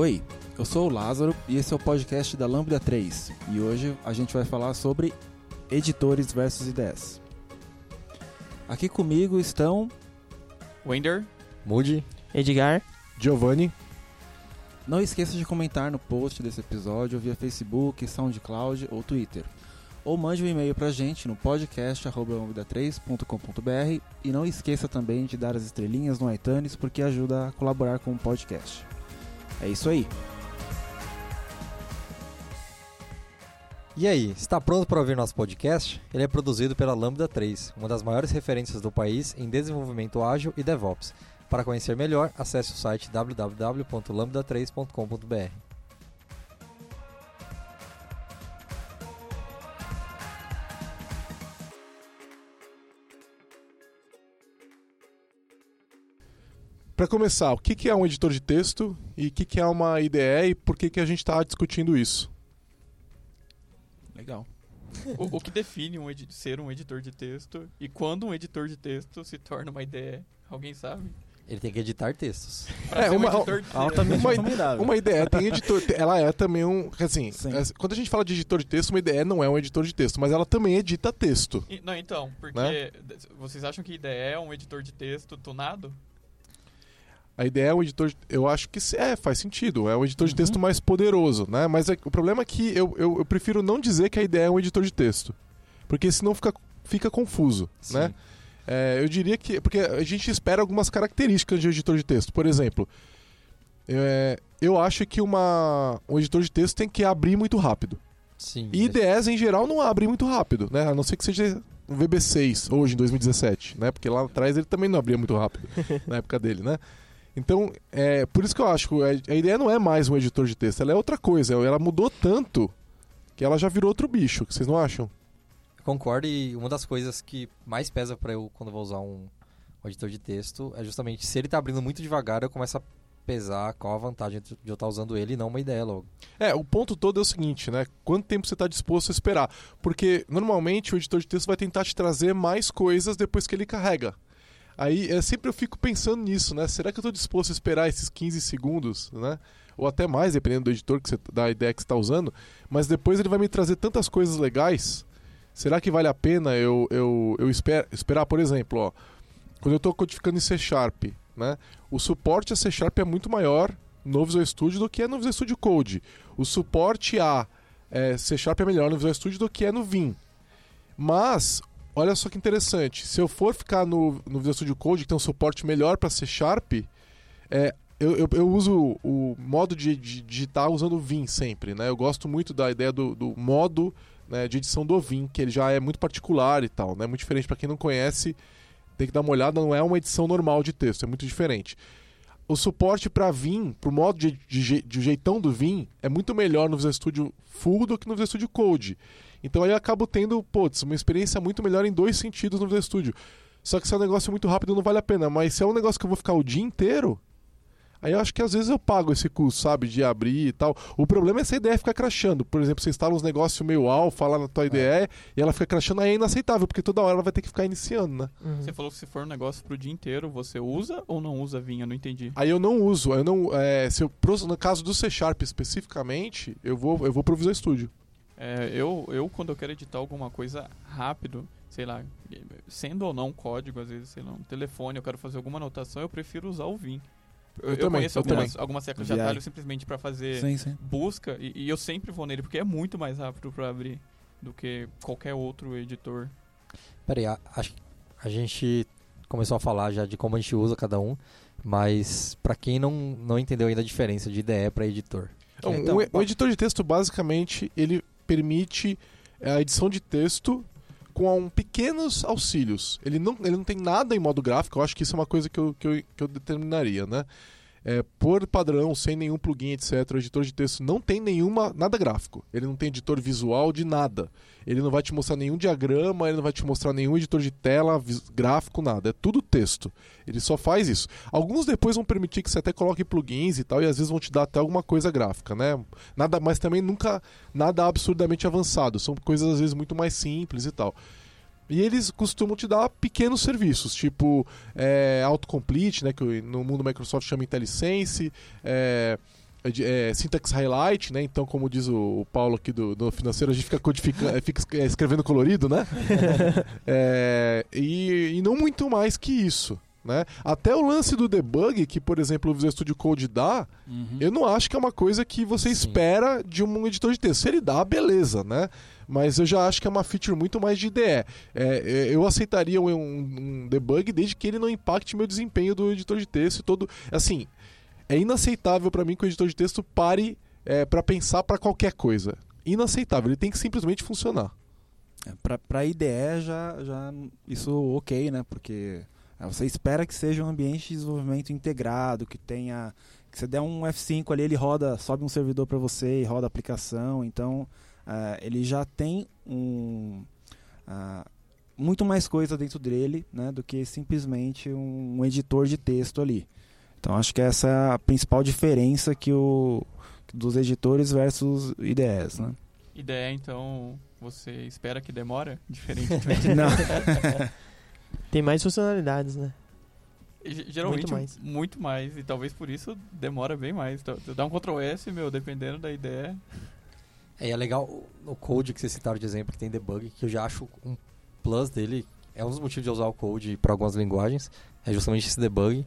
Oi, eu sou o Lázaro e esse é o podcast da Lambda 3 e hoje a gente vai falar sobre editores versus ideias. Aqui comigo estão Wender, Moody, Edgar, Giovanni. Não esqueça de comentar no post desse episódio via Facebook, SoundCloud ou Twitter. Ou mande um e-mail pra gente no podcast.lambda3.com.br e não esqueça também de dar as estrelinhas no iTunes porque ajuda a colaborar com o podcast. É isso aí. E aí, está pronto para ouvir nosso podcast? Ele é produzido pela Lambda 3, uma das maiores referências do país em desenvolvimento ágil e DevOps. Para conhecer melhor, acesse o site www.lambda3.com.br. Para começar, o que que é um editor de texto e o que que é uma IDE e por que que a gente está discutindo isso? Legal. o, o que define um ser um editor de texto e quando um editor de texto se torna uma ideia? Alguém sabe? Ele tem que editar textos. É, um uma- editor de Altamente Uma-. Uma IDE tem editor, ela é também um, assim, Sim. é, quando a gente fala de editor de texto, uma IDE não é um editor de texto, mas ela também edita texto. E- Não, então, porque Né? vocês acham que IDE é um editor de texto tunado? A IDE é um editor, de- eu acho que é, faz sentido, é um editor de Uhum. texto mais poderoso, né? Mas é- o problema é que eu, eu, eu prefiro não dizer que a IDE é um editor de texto, porque senão fica, fica confuso, né? É, eu diria que. Porque a gente espera algumas características de um editor de texto. Por exemplo, é, eu acho que uma, um editor de texto tem que abrir muito rápido. Sim. E IDEs, em geral, não abrem muito rápido, né? A não ser que seja um VB6 hoje, em 2017, né? Porque lá atrás ele também não abria muito rápido, na época dele, né? Então, é por isso que eu acho que a ideia não é mais um editor de texto, ela é outra coisa. Ela mudou tanto que ela já virou outro bicho, que vocês não acham? Concordo e uma das coisas que mais pesa para eu quando eu vou usar um, um editor de texto é justamente se ele tá abrindo muito devagar, eu começo a pesar qual a vantagem de eu estar usando ele e não uma ideia logo. É, o ponto todo é o seguinte, né? Quanto tempo você está disposto a esperar? Porque normalmente o editor de texto vai tentar te trazer mais coisas depois que ele carrega. Aí é, sempre eu fico pensando nisso, né? Será que eu estou disposto a esperar esses 15 segundos, né? Ou até mais, dependendo do editor que você, da ideia que você está usando. Mas depois ele vai me trazer tantas coisas legais. Será que vale a pena eu, eu, eu esper, esperar, por exemplo, ó, quando eu estou codificando em C Sharp, né? O suporte a C Sharp é muito maior no Visual Studio do que é no Visual Studio Code. O suporte a é, C Sharp é melhor no Visual Studio do que é no Vim. Mas, olha só que interessante, se eu for ficar no, no Visual Studio Code, que tem um suporte melhor para C Sharp, é, eu, eu, eu uso o modo de, de digitar usando o Vim sempre. Né? Eu gosto muito da ideia do, do modo né, de edição do Vim, que ele já é muito particular e tal. Né? Muito diferente para quem não conhece, tem que dar uma olhada, não é uma edição normal de texto, é muito diferente o suporte para Vim, pro modo de, de, de jeitão do Vim, é muito melhor no Visual Studio Full do que no Visual Studio Code. Então aí eu acabo tendo, putz, uma experiência muito melhor em dois sentidos no Visual Studio. Só que se é um negócio muito rápido não vale a pena, mas se é um negócio que eu vou ficar o dia inteiro, aí eu acho que às vezes eu pago esse custo, sabe, de abrir e tal. O problema é essa ideia ficar crashando. Por exemplo, você instala uns negócios meio alfa lá na tua IDE e ela fica crashando, aí é inaceitável, porque toda hora ela vai ter que ficar iniciando, né? Você falou que se for um negócio pro dia inteiro, você usa ou não usa vinha? Não entendi. Aí eu não uso, eu não, é, se eu, no caso do C Sharp especificamente, eu vou, eu vou pro Visual Studio. É, eu, eu, quando eu quero editar alguma coisa rápido, sei lá, sendo ou não código, às vezes, sei lá, um telefone, eu quero fazer alguma anotação, eu prefiro usar o Vim. Eu, eu também, conheço eu algumas, também. algumas teclas de atalho simplesmente pra fazer Sim, sim. busca e, e eu sempre vou nele, porque é muito mais rápido pra abrir do que qualquer outro editor. Peraí, a, acho que a gente começou a falar já de como a gente usa cada um, mas para quem não, não entendeu ainda a diferença de IDE para editor. Então, Então, o, o editor de texto, basicamente, ele permite é, a edição de texto com um, pequenos auxílios. Ele não, ele não tem nada em modo gráfico, eu acho que isso é uma coisa que eu, que eu, que eu determinaria, né? É, por padrão, sem nenhum plugin, etc., o editor de texto não tem nenhuma nada gráfico. Ele não tem editor visual de nada. Ele não vai te mostrar nenhum diagrama, ele não vai te mostrar nenhum editor de tela, gráfico, nada. É tudo texto. Ele só faz isso. Alguns depois vão permitir que você até coloque plugins e tal, e às vezes vão te dar até alguma coisa gráfica, né? Nada, mas também nunca nada absurdamente avançado. São coisas às vezes muito mais simples e tal. E eles costumam te dar pequenos serviços, tipo é, autocomplete, né, que no mundo Microsoft chama IntelliSense, é, é é, syntax highlight, né? Então, como diz o, o Paulo aqui do, do financeiro, a gente fica codificando, é, fica é, escrevendo colorido, né? É, e, e não muito mais que isso. Né? Até o lance do debug, que por exemplo o Visual Studio Code dá, Uhum. eu não acho que é uma coisa que você Sim. espera de um editor de texto. Se ele dá, beleza, né? Mas eu já acho que é uma feature muito mais de IDE. É, é, eu aceitaria um, um debug desde que ele não impacte meu desempenho do editor de texto todo. Assim, é inaceitável para mim que o editor de texto pare é, para pensar para qualquer coisa. Inaceitável. Ele tem que simplesmente funcionar. É, pra IDE já, já isso ok, né? Porque você espera que seja um ambiente de desenvolvimento integrado, que tenha. Que você der um F5 ali, ele roda, sobe um servidor para você e roda a aplicação. Então é, ele já tem um. ah, muito mais coisa dentro dele né, do que simplesmente um, um editor de texto ali. Então acho que essa é a principal diferença que o, dos editores versus IDEs. Né? Ideia, então, você espera que demora? Diferente. Não. Tem mais funcionalidades, né? Ge- Geralmente Muito mais. muito mais, e talvez por isso demora bem mais. Então, dá um Ctrl S, meu, dependendo da ideia. É, é legal o- code que vocês citaram de exemplo, que tem debug, que eu já acho um plus dele. É um dos motivos de eu usar o code para algumas linguagens. É justamente esse debug.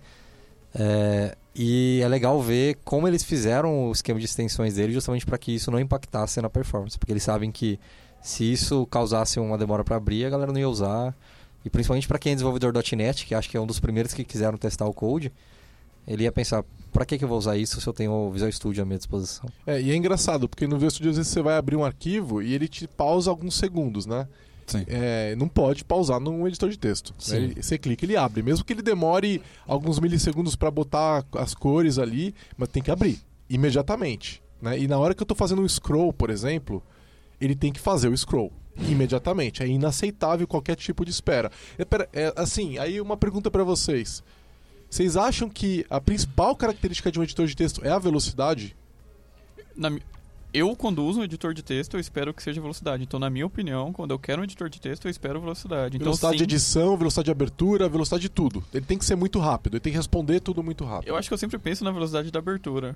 É, e é legal ver como eles fizeram o esquema de extensões dele justamente para que isso não impactasse na performance. Porque eles sabem que se isso causasse uma demora para abrir, a galera não ia usar. E principalmente para quem é desenvolvedor .NET, que acho que é um dos primeiros que quiseram testar o code, ele ia pensar, para que, que eu vou usar isso se eu tenho o Visual Studio à minha disposição? É, e é engraçado, porque no Visual Studio às vezes você vai abrir um arquivo e ele te pausa alguns segundos, né? Sim. É, não pode pausar num editor de texto. né? Ele- você clica, ele abre. Mesmo que ele demore alguns milissegundos para botar as cores ali, mas tem que abrir imediatamente. Né? E na hora que eu estou fazendo um scroll, por exemplo, ele tem que fazer o scroll imediatamente. É inaceitável qualquer tipo de espera. É, pera- é, assim, aí uma pergunta para vocês. Vocês acham que a principal característica de um editor de texto é a velocidade? Na eu, quando uso um editor de texto, eu espero que seja velocidade. Então, na minha opinião, quando eu quero um editor de texto, eu espero velocidade. Então, velocidade de sim, edição, velocidade de abertura, velocidade de tudo. Ele tem que ser muito rápido, ele tem que responder tudo muito rápido. eu acho que eu sempre penso na velocidade da abertura.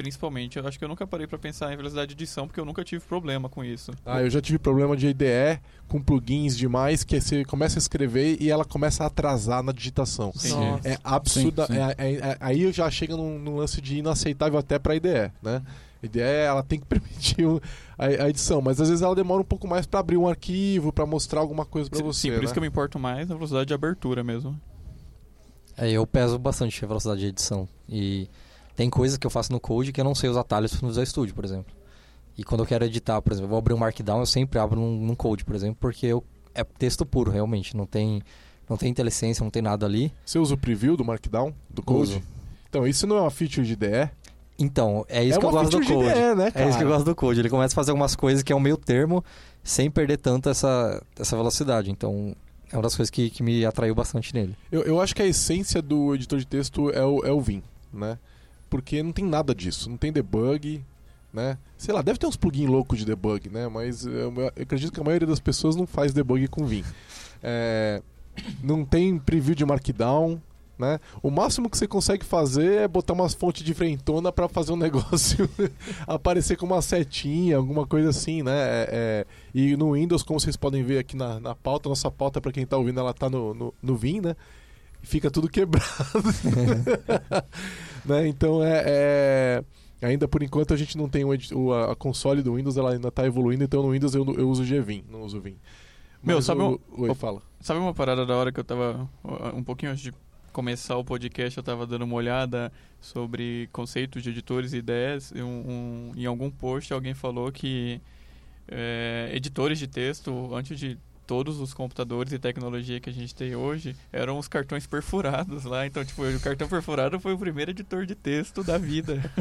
Principalmente. Eu acho que eu nunca parei pra pensar em velocidade de edição, porque eu nunca tive problema com isso. Ah, eu já tive problema de IDE com plugins demais que você começa a escrever e ela começa a atrasar na digitação. Sim. Nossa. É absurda. Sim, sim. é- é- é- aí já chega num, num lance de inaceitável até pra IDE, né? IDE ela tem que permitir a, a edição, mas às vezes ela demora um pouco mais pra abrir um arquivo, pra mostrar alguma coisa pra Sim, você. Sim, por né? isso que eu me importo mais na velocidade de abertura mesmo. É, eu peso bastante a velocidade de edição. E tem coisas que eu faço no Code que eu não sei os atalhos no Visual Studio, por exemplo. E quando eu quero editar, por exemplo, eu vou abrir um Markdown, eu sempre abro num, num Code, por exemplo, porque eu, é texto puro, realmente. Não tem, não tem inteligência, não tem nada ali. Você usa o preview do Markdown, do Code? Uso. Então, isso não é uma feature de IDE? Então, é isso é que eu gosto do Code. de né, É isso que eu gosto do Code. Ele começa a fazer algumas coisas que é um meio termo, sem perder tanto essa, essa velocidade. Então, é uma das coisas que, que me atraiu bastante nele. Eu, eu acho que a essência do editor de texto é o, é o Vim, né? Porque não tem nada disso, não tem debug, né? Sei lá, deve ter uns plugins loucos de debug, né? Mas eu, eu acredito que a maioria das pessoas não faz debug com Vim. É, não tem preview de Markdown, né? O máximo que você consegue fazer é botar umas fontes de frentona para fazer um negócio aparecer com uma setinha, alguma coisa assim, né? É, é, e no Windows, como vocês podem ver aqui na, na pauta, nossa pauta, para quem tá ouvindo, ela tá no, no, no Vim, né? Fica tudo quebrado. né? Então é, é- Ainda por enquanto a gente não tem o, a, console do Windows, ela ainda tá evoluindo, então no Windows eu, eu uso o GVim, não uso o Vim. Meu, Mas sabe o, um- Oi, fala. Sabe uma parada da hora que eu tava. uh, Um pouquinho antes de começar o podcast, eu tava dando uma olhada sobre conceitos de editores e ideias. E um- um- em algum post alguém falou que é, editores de texto, antes de todos os computadores e tecnologia que a gente tem hoje, eram os cartões perfurados lá. Então, tipo, o cartão perfurado foi o primeiro editor de texto da vida.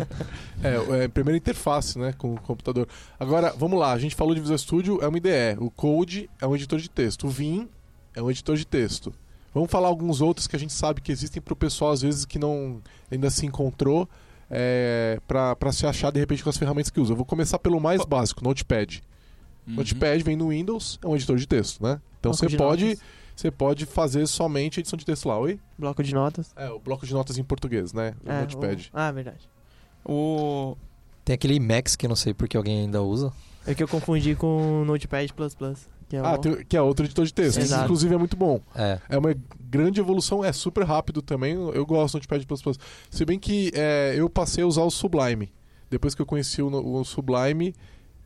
É, é a primeira interface, né, com o computador. Agora, vamos lá, a gente falou de Visual Studio, é uma IDE. O Code é um editor de texto. O Vim é um editor de texto. Vamos falar alguns outros que a gente sabe que existem para o pessoal, às vezes, que não ainda se encontrou é, para se achar, de repente, com as ferramentas que usa. Eu vou começar pelo mais básico, Notepad. Uhum. Notepad vem no Windows, é um editor de texto, né? Então você de pode, notas. você pode fazer somente edição de texto lá, oi? Bloco de notas. É, o bloco de notas em português, né? O É, Notepad. o- Ah, verdade. O... Tem aquele Emacs que eu não sei porque alguém ainda usa. É que eu confundi com o Notepad++. Que é Ah, tem- que é outro editor de texto. Exato. inclusive, é muito bom. É. É uma grande evolução, é super rápido também. Eu gosto do Notepad++. Se bem que é, eu passei a usar o Sublime. Depois que eu conheci o, o Sublime,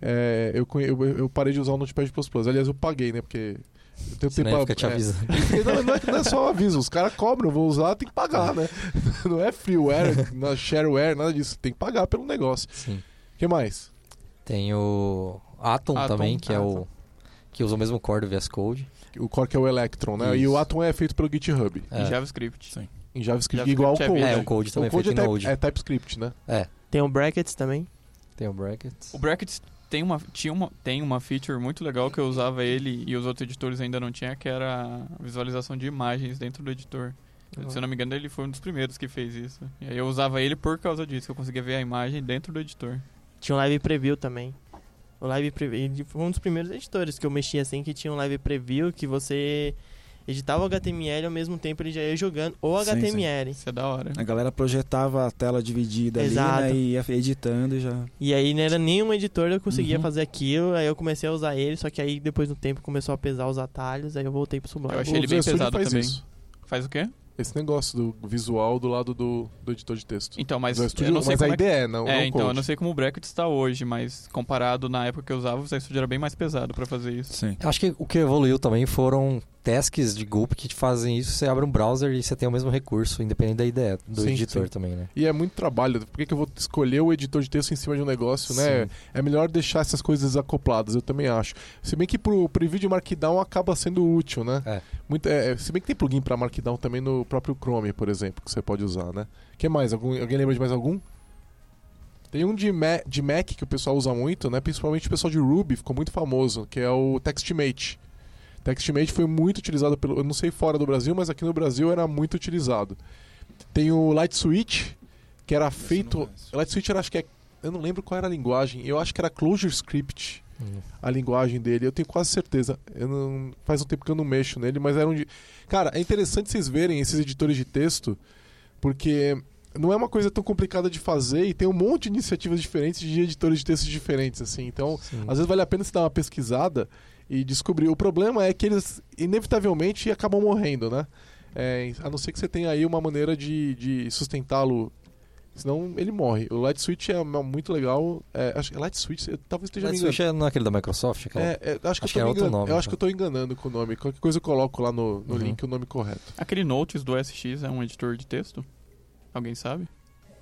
é, eu, eu, eu parei de usar o Notepad++. Aliás, eu paguei, né? Porque... Eu tenho Senão tempo ele a- fica te é, avisando. Porque não, não é, não é só um aviso, os caras cobram, eu vou usar, tem que pagar, né? Não é freeware, não é shareware, nada disso. Tem que pagar pelo negócio. Sim. O que mais? Tem o Atom, Atom, também, que é o Atom. que usa o mesmo core do VS Code. O core que é o Electron, né? E Isso. o Atom é feito pelo GitHub, Em É. JavaScript. Sim. em JavaScript, JavaScript igual ao é Code. É, o Code também o Code feito é, em type- Node. é TypeScript, né? Tem o Brackets também. Tem o Brackets. O Brackets tem uma, tinha uma, tem uma feature muito legal que eu usava ele e os outros editores ainda não tinham, que era a visualização de imagens dentro do editor. Uhum. Se eu não me engano, ele foi um dos primeiros que fez isso. E aí eu usava ele por causa disso, que eu conseguia ver a imagem dentro do editor. Tinha um Live Preview também. O Live Preview ele foi um dos primeiros editores que eu mexi assim, que tinha um Live Preview que você editava o HTML ao mesmo tempo ele já ia jogando o Sim, HTML. Isso é da hora. A galera projetava a tela dividida Exato. ali, né? E ia editando e já. E aí não era nenhum editor eu conseguia Uhum. fazer aquilo, aí eu comecei a usar ele, só que aí depois do tempo começou a pesar os atalhos, aí eu voltei pro Sublime. Eu achei O ele bem Studio pesado faz também. Isso. Faz o quê? Esse negócio do visual do lado do, do editor de texto. Então, mas Visual eu Studio, não sei mas como a é que... ideia é, não, É, não então, eu não sei como o Bracket está hoje, mas comparado na época que eu usava, o Studio era bem mais pesado pra fazer isso. Sim. Acho que o que evoluiu também foram tasks de Gulp que te fazem isso. Você abre um browser e você tem o mesmo recurso, independente da ideia do Sim, editor sim. também, né? E é muito trabalho. Por que, que eu vou escolher o editor de texto em cima de um negócio, né? Sim. É melhor deixar essas coisas acopladas, eu também acho. Se bem que pro, pro vídeo Markdown acaba sendo útil, né? É. Muito, é, se bem que tem plugin para Markdown também no próprio Chrome, por exemplo, que você pode usar, né? que mais? Algum, alguém lembra de mais algum? Tem um de, Ma de Mac que o pessoal usa muito, né? Principalmente o pessoal de Ruby, ficou muito famoso, que é o TextMate. TextMate foi muito utilizado pelo, eu não sei fora do Brasil, mas aqui no Brasil era muito utilizado. Tem o Light Switch, que era feito, Light Switch era acho que é, eu não lembro qual era a linguagem, eu acho que era ClojureScript Hum. a linguagem dele, eu tenho quase certeza. Eu não, faz um tempo que eu não mexo nele, mas era um de. Cara, é interessante vocês verem esses editores de texto, porque não é uma coisa tão complicada de fazer e tem um monte de iniciativas diferentes de editores de textos diferentes, assim. Então, Sim. às vezes vale a pena você dar uma pesquisada e descobrir. O problema é que eles, inevitavelmente, acabam morrendo, né? É, a não ser que você tenha aí uma maneira de, de sustentá-lo. Senão ele morre. O Light Switch é muito legal. É, acho que Light Switch, eu, talvez esteja Light me. Switch é não é aquele da Microsoft? Aquela... É, é, acho que Acho eu tô que é outro nome, eu acho que eu tô enganando com o nome. Qualquer coisa eu coloco lá no, no Uhum. link o nome correto. Aquele Notes do SX é um editor de texto? Alguém sabe?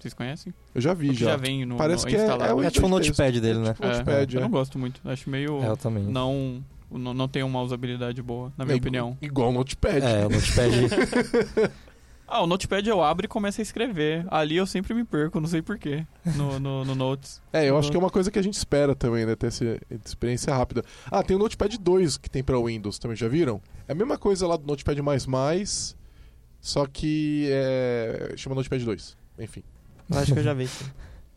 Vocês conhecem? Eu já vi Porque já. vem no, Parece no que é- instalado. é o É tipo o notepad dele, É né? tipo o notepad, eu é. não gosto muito. Acho meio... É, eu também. não, não, não tem uma usabilidade boa, na minha É, opinião. Igual o Notepad. É, o Notepad. Ah, o Notepad eu abro e começo a escrever. Ali eu sempre me perco, não sei porquê, no, no, no Notes. É, eu acho que é uma coisa que a gente espera também, né? Ter essa experiência rápida. Ah, tem o Notepad 2 que tem pra Windows também, já viram? É a mesma coisa lá do Notepad++, só que é... chama Notepad 2. Enfim. Eu acho que eu já vi.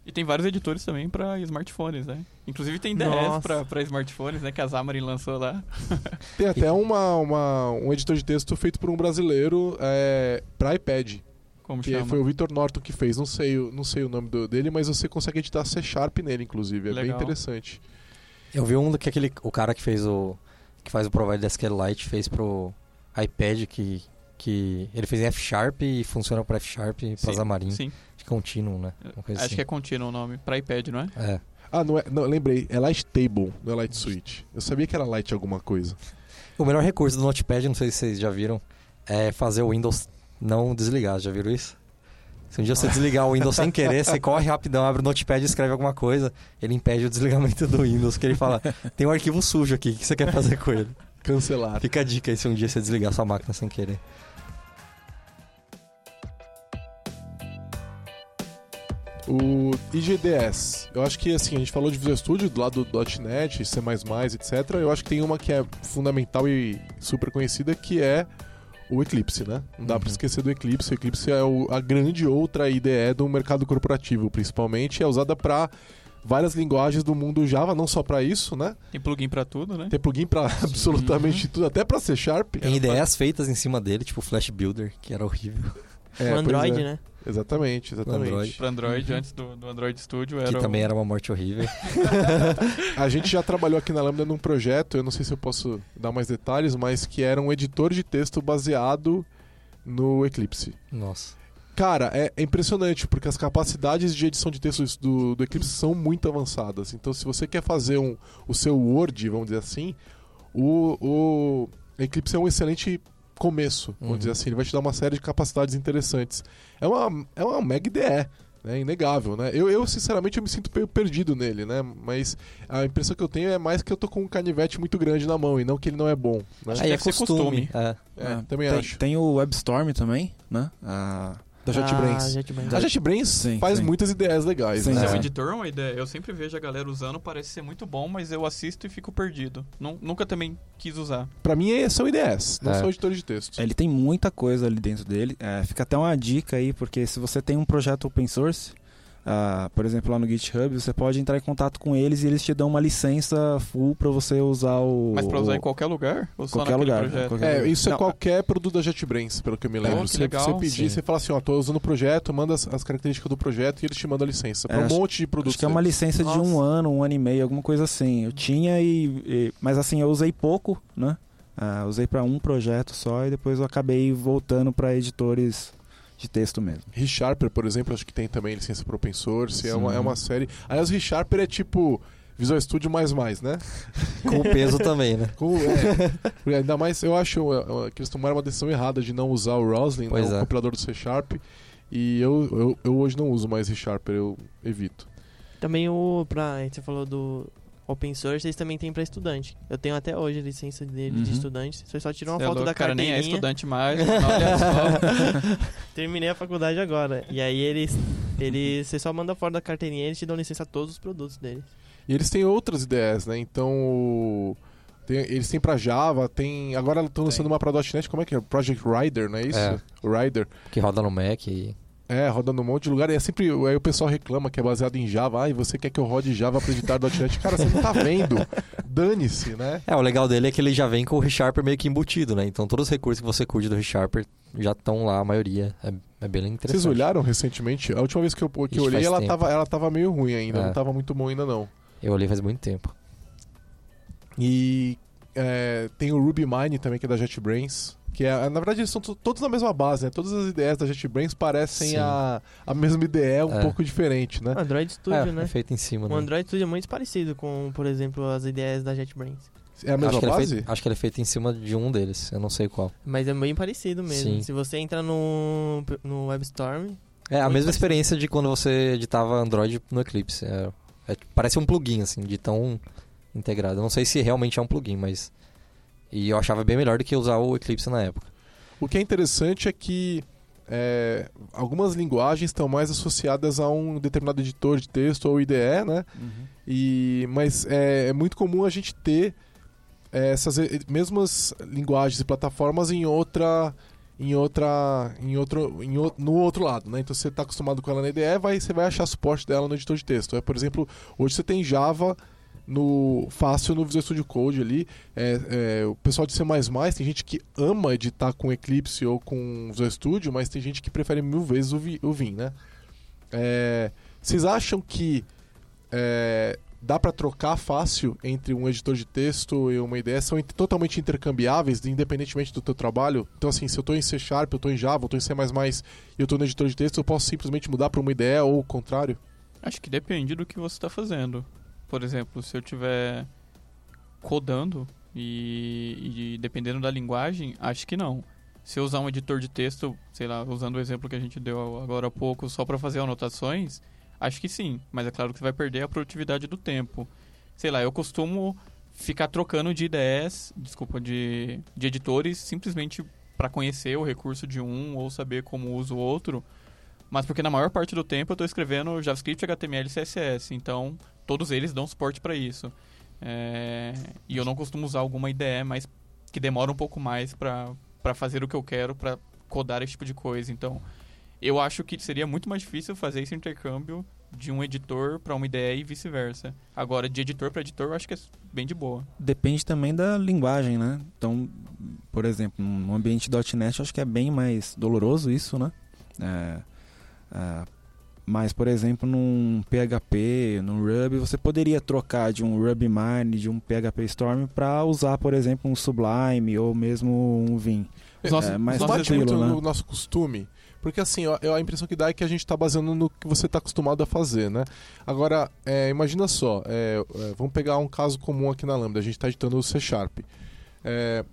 E tem vários editores também pra smartphones, né? Inclusive tem DS pra smartphones, né? Que a Xamarin lançou lá. Tem até uma, uma- um editor de texto feito por um brasileiro é, pra iPad. Como Que chama? foi o Victor Norton que fez. Não sei, o- não sei o nome do- dele, mas você consegue editar C Sharp nele, inclusive. É bem Legal. interessante. Eu vi um que aquele o cara que fez o que faz o provider da SQLite fez pro iPad que que ele fez em F Sharp e funciona para F Sharp e para Xamarin, Sim, de contínuo, né? Uma coisa acho assim. que é contínuo o nome. Pra iPad, não é? é. Ah, não é. Não, lembrei. É Light Table, não é Light Switch. Eu sabia que era Light alguma coisa. O melhor recurso do Notepad, não sei se vocês já viram, é fazer o Windows não desligar. Já viram isso? Se um dia você desligar o Windows sem querer, você corre rapidão, abre o Notepad e escreve alguma coisa, ele impede o desligamento do Windows, porque ele fala, tem um arquivo sujo aqui, o que você quer fazer com ele? Cancelar. Fica a dica aí se um dia você desligar sua máquina sem querer. O IGDS. Eu acho que assim, a gente falou de Visual Studio do lado do .NET, C++, etc. Eu acho que tem uma que é fundamental e super conhecida que é o Eclipse, né? Não dá pra Uhum. esquecer do Eclipse. O Eclipse é o- a grande outra IDE do mercado corporativo, principalmente. É usada para várias linguagens do mundo Java, não só para isso, né? Tem plugin pra tudo, né? Tem plugin para absolutamente tudo, até para C Sharp. Tem ideias feitas em cima dele, tipo o Flash Builder, que era horrível. É, o Android, é. né? Exatamente, exatamente. Android. Para Android, antes do, do Android Studio, era Que também era uma morte horrível. A gente já trabalhou aqui na Lambda num projeto, eu não sei se eu posso dar mais detalhes, mas que era um editor de texto baseado no Eclipse. Nossa. Cara, é, é impressionante, porque as capacidades de edição de textos do, do Eclipse são muito avançadas. Então, se você quer fazer um, o seu Word, vamos dizer assim, o, o Eclipse é um excelente começo, vamos Uhum. dizer assim. Ele vai te dar uma série de capacidades interessantes. É uma, é uma mega IDE, né? Inegável, né? Eu, eu, sinceramente, eu me sinto meio perdido nele, né? Mas a impressão que eu tenho é mais que eu tô com um canivete muito grande na mão e não que ele não é bom. Né? Acho Aí que é ser costume. costume. É. É, É, também tem, acho. Tem o WebStorm também, né? Ah, Da JetBrains. Ah, JetBrains. A JetBrains Sim, faz sim. muitas ideias legais, Sim, né? É É. um editor, uma ideia. Eu sempre vejo a galera usando, parece ser muito bom, mas eu assisto e fico perdido. Nu- nunca também quis usar. Pra mim é- são ideias, não É. são editores de texto. Ele tem muita coisa ali dentro dele. É, fica até uma dica aí, porque se você tem um projeto open source, ah, por exemplo, lá no GitHub, você pode entrar em contato com eles e eles te dão uma licença full pra você usar o. Mas pra usar o- em qualquer lugar? Ou só qualquer lugar. projeto? qualquer É, lugar. isso é Não, qualquer produto da JetBrains, pelo que eu me lembro. que você, legal, você pedir, sim. você fala assim, ó, tô usando o projeto, manda as, as características do projeto e eles te mandam a licença. Pra É, um acho- monte de produtos. Acho que é uma licença de um Nossa. ano, um ano e meio, alguma coisa assim. Eu tinha e. e- mas assim, eu usei pouco, né? Ah, usei pra um projeto só e depois eu acabei voltando pra editores de texto mesmo. ReSharper, por exemplo, acho que tem também licença para open source. É uma, é uma série. Aliás, o ReSharper é tipo Visual Studio mais mais, né? Com o peso também, né? Com- é, ainda mais, eu acho é, é, que eles tomaram uma decisão errada de não usar o Roslyn, né, Pois o é. compilador do C Sharp. E eu, eu, eu hoje não uso mais ReSharper, eu evito. Também o. Pra, você falou do open source, eles também tem pra estudante. Eu tenho até hoje a licença dele Uhum. de estudante. Você só tirou uma Cê é foto louco, da cara nem é carteirinha. estudante mais. Olha só. Terminei a faculdade agora. E aí eles. eles você só manda fora da carteirinha e eles te dão licença a todos os produtos deles. E eles têm outras ideias, né? Então, tem- eles têm pra Java, tem. Agora estão lançando Tem. uma pra .NET, como é que é? Project Rider, não é isso? É. Rider. Que roda no Mac e... É, roda num monte de lugar. E é sempre. Aí o pessoal reclama que é baseado em Java. Ah, e você quer que eu rode Java pra editar .NET? Cara, você não tá vendo. Dane-se, né? É, o legal dele é que ele já vem com o ReSharper meio que embutido, né? Então todos os recursos que você curte do ReSharper já estão lá, a maioria. É, é bem interessante. Vocês olharam recentemente? A última vez que eu, que eu olhei, ela tempo. tava, ela tava meio ruim ainda. É. Não tava muito bom ainda, não. Eu olhei faz muito tempo. E é, tem o RubyMine também, que é da JetBrains. Que é, na verdade, eles são to- todos na mesma base, né? Todas as ideias da JetBrains parecem Sim. a, a mesma ideia, um É. pouco diferente, né? O Android Studio, é, né? é feito em cima, O né? Android Studio é muito parecido com, por exemplo, as ideias da JetBrains. É a mesma acho, que é base? feito, acho que ele é feito em cima de um deles, eu não sei qual. Mas é bem parecido mesmo. Sim. Se você entra no, no WebStorm, É a mesma parecido. experiência de quando você editava Android no Eclipse. É, é- parece um plugin, assim, de tão integrado. Eu não sei se realmente é um plugin, mas. E eu achava bem melhor do que usar o Eclipse na época. O que é interessante é que é, algumas linguagens estão mais associadas a um determinado editor de texto ou IDE, né? E, mas é, é muito comum a gente ter é, essas mesmas linguagens e plataformas em outra em outra em outro em o- no outro lado, né? Então você está acostumado com ela na IDE, vai você vai achar suporte dela no editor de texto. É, por exemplo, hoje você tem Java no fácil no Visual Studio Code ali. É, é, o pessoal de C++ tem gente que ama editar com Eclipse ou com Visual Studio, mas tem gente que prefere mil vezes o, o Vim, né? É, vocês acham que é, dá para trocar fácil entre um editor de texto e uma ideia? São totalmente intercambiáveis, independentemente do teu trabalho? Então, assim, se eu estou em C Sharp, eu estou em Java, eu estou em C++ e eu estou no editor de texto, eu posso simplesmente mudar para uma ideia ou o contrário? Acho que depende do que você está fazendo. Por exemplo, se eu estiver codando e, e dependendo da linguagem, acho que não. Se eu usar um editor de texto, sei lá, usando o exemplo que a gente deu agora há pouco, só para fazer anotações, acho que sim. Mas é claro que você vai perder a produtividade do tempo. Sei lá, eu costumo ficar trocando de ideias, desculpa, de, de editores, simplesmente para conhecer o recurso de um ou saber como usa o outro. Mas porque na maior parte do tempo eu estou escrevendo JavaScript, HTML e CSS. Então, todos eles dão suporte para isso. É, E eu não costumo usar alguma IDE, mas que demora um pouco mais para fazer o que eu quero, para codar esse tipo de coisa. Então, eu acho que seria muito mais difícil fazer esse intercâmbio de um editor para uma IDE e vice-versa. Agora, de editor para editor, eu acho que é bem de boa. Depende também da linguagem, né? Então, por exemplo, no ambiente .NET, acho que é bem mais doloroso isso, né? É, é, mas, por exemplo, num PHP, num Ruby, você poderia trocar de um Ruby Mine, de um PHP Storm, para usar, por exemplo, um Sublime ou mesmo um Vim. Os nossos- É, mas bate tranquilo, muito né? no nosso costume. Porque assim, a impressão que dá é que a gente está baseando no que você está acostumado a fazer, né? Agora, é, imagina só, é, é, vamos pegar um caso comum aqui na Lambda, a gente está editando o C Sharp. É,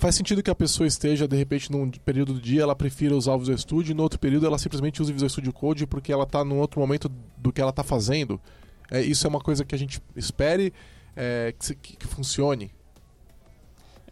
faz sentido que a pessoa esteja, de repente, num período do dia, ela prefira usar o Visual Studio, e no outro período ela simplesmente usa o Visual Studio Code porque ela está num outro momento do que ela está fazendo. É, isso é uma coisa que a gente espere é, que, que- que funcione.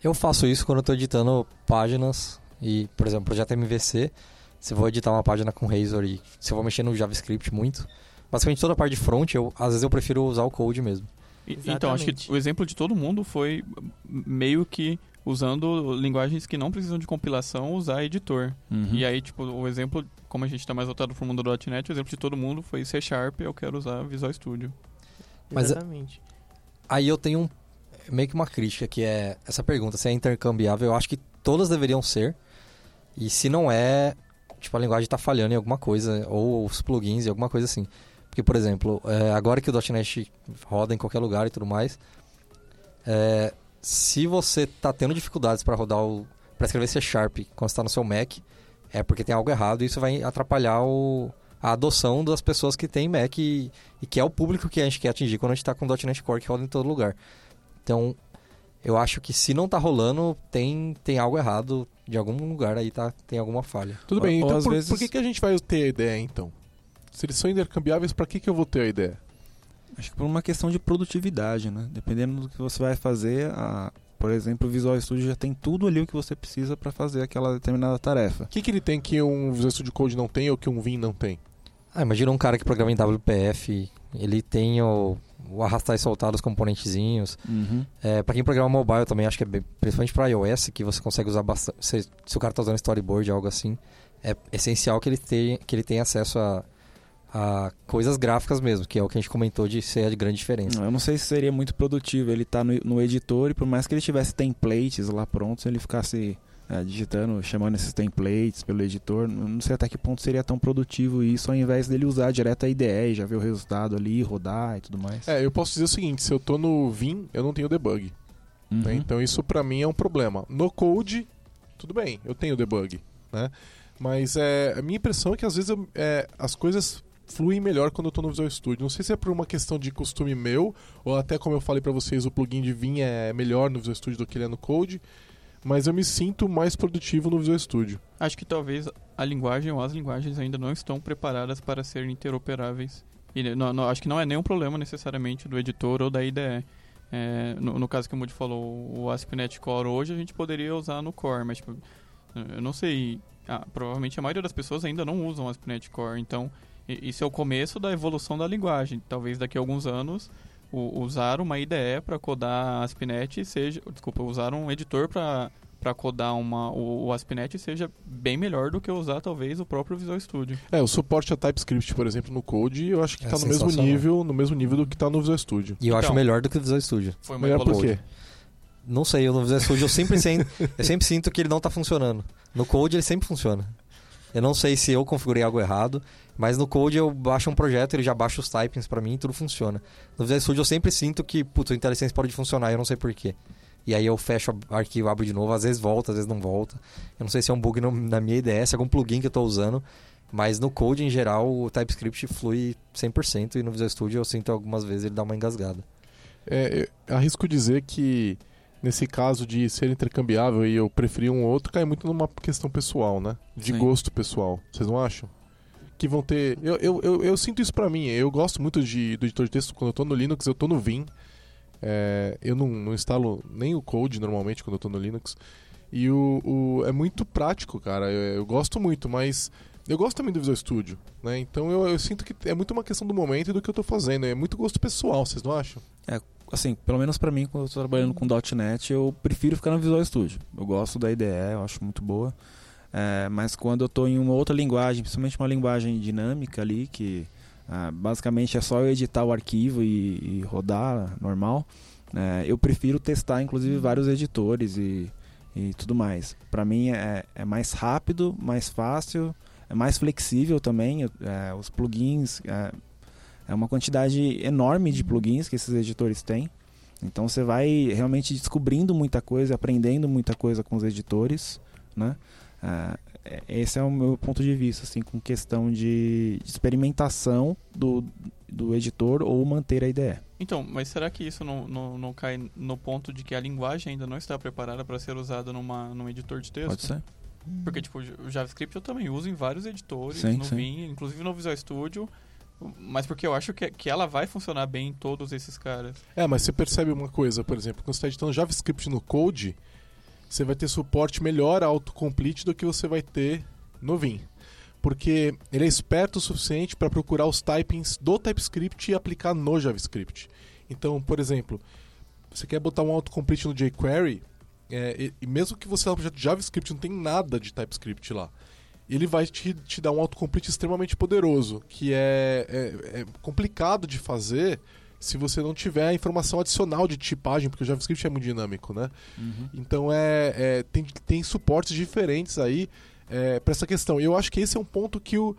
Eu faço isso quando eu tô editando páginas e, por exemplo, projeto MVC, se eu vou editar uma página com Razor e se eu vou mexer no JavaScript muito, basicamente toda a parte de front, eu, às vezes eu prefiro usar o code mesmo. E- Então, acho que Exatamente. o exemplo de todo mundo foi meio que usando linguagens que não precisam de compilação, usar editor. Uhum. E aí, tipo, o exemplo, como a gente está mais voltado pro mundo do .NET, o exemplo de todo mundo foi C Sharp, eu quero usar Visual Studio. Mas- Exatamente. Aí eu tenho um- meio que uma crítica, que é essa pergunta, se é intercambiável, eu acho que todas deveriam ser. E se não é, tipo, a linguagem tá falhando em alguma coisa, ou os plugins e alguma coisa assim. Porque, por exemplo, é, agora que o .NET roda em qualquer lugar e tudo mais, é, se você tá tendo dificuldades para rodar o... para escrever C Sharp quando está no seu Mac, é porque tem algo errado e isso vai atrapalhar o, a adoção das pessoas que têm Mac e, e que é o público que a gente quer atingir quando a gente está com o .NET Core que roda em todo lugar. Então, eu acho que se não tá rolando, tem, tem algo errado de algum lugar aí, tá? Tem alguma falha. Tudo bem, ou então às por, vezes- por que, que a gente vai ter a ideia então? Se eles são intercambiáveis, para que, que eu vou ter a ideia? Acho que por uma questão de produtividade, né? Dependendo do que você vai fazer, a- por exemplo, o Visual Studio já tem tudo ali o que você precisa para fazer aquela determinada tarefa. O que, que ele tem que um Visual Studio Code não tem ou que um Vim não tem? Ah, imagina um cara que programa em WPF, ele tem o, o arrastar e soltar dos componentezinhos. Uhum. É, para quem programa mobile também, acho que é bem, principalmente para iOS, que você consegue usar bastante. Se, se o cara tá usando storyboard, algo assim, é essencial que ele tenha, que ele tenha acesso a, a coisas gráficas mesmo, que é o que a gente comentou de ser a grande diferença. Eu não sei se seria muito produtivo ele estar no, no editor e por mais que ele tivesse templates lá prontos, ele ficasse é, digitando, chamando esses templates pelo editor, não não sei até que ponto seria tão produtivo isso ao invés dele usar direto a IDE e já ver o resultado ali, rodar e tudo mais. É, eu posso dizer o seguinte: se eu tô no Vim, eu não tenho debug. Uhum. né? Então isso para mim é um problema. No Code, tudo bem, eu tenho debug, né? Mas é, a minha impressão é que às vezes eu- é, as coisas fluem melhor quando eu tô no Visual Studio. Não sei se é por uma questão de costume meu, ou até como eu falei para vocês, o plugin de Vim é melhor no Visual Studio do que ele é no Code, mas eu me sinto mais produtivo no Visual Studio. Acho que talvez a linguagem ou as linguagens ainda não estão preparadas para serem interoperáveis. E não- não- acho que não é nenhum problema necessariamente do editor ou da IDE. É, no, no caso que o Moody falou, o ASP.NET Core hoje a gente poderia usar no Core, mas tipo, eu não sei. ah, provavelmente a maioria das pessoas ainda não usam ASP.NET Core, então isso é o começo da evolução da linguagem. Talvez daqui a alguns anos o- usar uma IDE para codar ASP.NET seja, desculpa, usar um editor para para codar uma, o, o ASP.NET seja bem melhor do que usar talvez o próprio Visual Studio. É, o suporte a TypeScript, por exemplo, no Code, eu acho que É tá no mesmo nível, no mesmo nível do que tá no Visual Studio. E eu acho Então. melhor do que o Visual Studio. Foi uma Melhor por evolução. quê? Não sei, eu no Visual Studio eu sempre, sen- eu sempre sinto que ele não tá funcionando. No Code ele sempre funciona. Eu não sei se eu configurei algo errado, mas no Code eu baixo um projeto, ele já baixa os typings pra mim e tudo funciona. No Visual Studio eu sempre sinto que, putz, o IntelliSense pode funcionar, eu não sei porquê. E aí eu fecho o arquivo, abro de novo, às vezes volta, às vezes não volta. Eu não sei se é um bug no- na minha IDS, algum plugin que eu tô usando, mas no Code em geral o TypeScript flui 100% e no Visual Studio eu sinto algumas vezes ele dá uma engasgada. É, arrisco dizer que nesse caso de ser intercambiável e eu preferir um ou outro, cai muito numa questão pessoal, né? De Sim. gosto pessoal. Vocês não acham? Que vão ter. Eu, eu, eu, eu sinto isso pra mim. Eu gosto muito de, do editor de texto quando eu tô no Linux, eu tô no Vim. É, eu não, não instalo nem o Code normalmente quando eu tô no Linux. E o, o- é muito prático, cara. Eu, eu gosto muito, mas eu gosto também do Visual Studio, né? Então eu, eu sinto que é muito uma questão do momento e do que eu tô fazendo. É muito gosto pessoal, vocês não acham? Assim, pelo menos pra mim, quando eu tô trabalhando com .NET, eu prefiro ficar no Visual Studio. Eu gosto da IDE, eu acho muito boa. É, mas quando eu tô em uma outra linguagem, principalmente uma linguagem dinâmica ali, que ah, basicamente é só eu editar o arquivo e, e rodar normal, é, eu prefiro testar inclusive vários editores e, e tudo mais. Pra mim é, é mais rápido, mais fácil, é mais flexível também. é, os plugins é, é uma quantidade enorme de plugins que esses editores têm. Então você vai realmente descobrindo muita coisa, aprendendo muita coisa com os editores, né? Ah, é- esse é o meu ponto de vista, assim, com questão de experimentação do, do editor ou manter a IDE. Então, mas será que isso não, não, não cai no ponto de que a linguagem ainda não está preparada para ser usada numa, num editor de texto? Pode ser? Porque, tipo, o JavaScript eu também uso em vários editores, Sim, no sim. Vim, inclusive no Visual Studio, mas porque eu acho que, que ela vai funcionar bem em todos esses caras. É, mas você percebe uma coisa, por exemplo, quando você está editando JavaScript no Code, você vai ter suporte melhor autocomplete do que você vai ter no Vim. Porque ele é esperto o suficiente para procurar os typings do TypeScript e aplicar no JavaScript. Então, por exemplo, você quer botar um autocomplete no jQuery, é, e, e mesmo que você lá no projeto JavaScript não tem nada de TypeScript lá, ele vai te, te dar um autocomplete extremamente poderoso, que é, é- é complicado de fazer se você não tiver a informação adicional de tipagem, porque o JavaScript é muito dinâmico, né? Então é, é- tem, tem suportes diferentes aí é, para essa questão. E eu acho que esse é um ponto que o,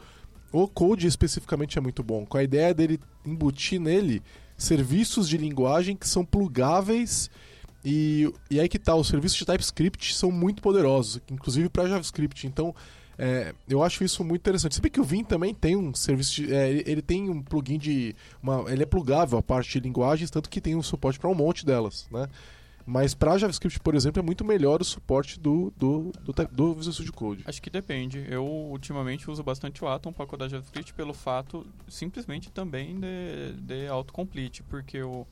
o Code especificamente é muito bom, com a ideia dele embutir nele serviços de linguagem que são plugáveis e, e aí que tá, os serviços de TypeScript são muito poderosos, inclusive para JavaScript. Então é, eu acho isso muito interessante. Se bem que o Vim também tem um serviço, de, é, ele, ele tem um plugin de, uma, ele é plugável a parte de linguagens, tanto que tem um suporte para um monte delas, né? Mas para JavaScript, por exemplo, é muito melhor o suporte do, do, do, do Visual Studio Code. Acho que depende. Eu ultimamente uso bastante o Atom para codar JavaScript pelo fato simplesmente também de, de autocomplete, porque eu,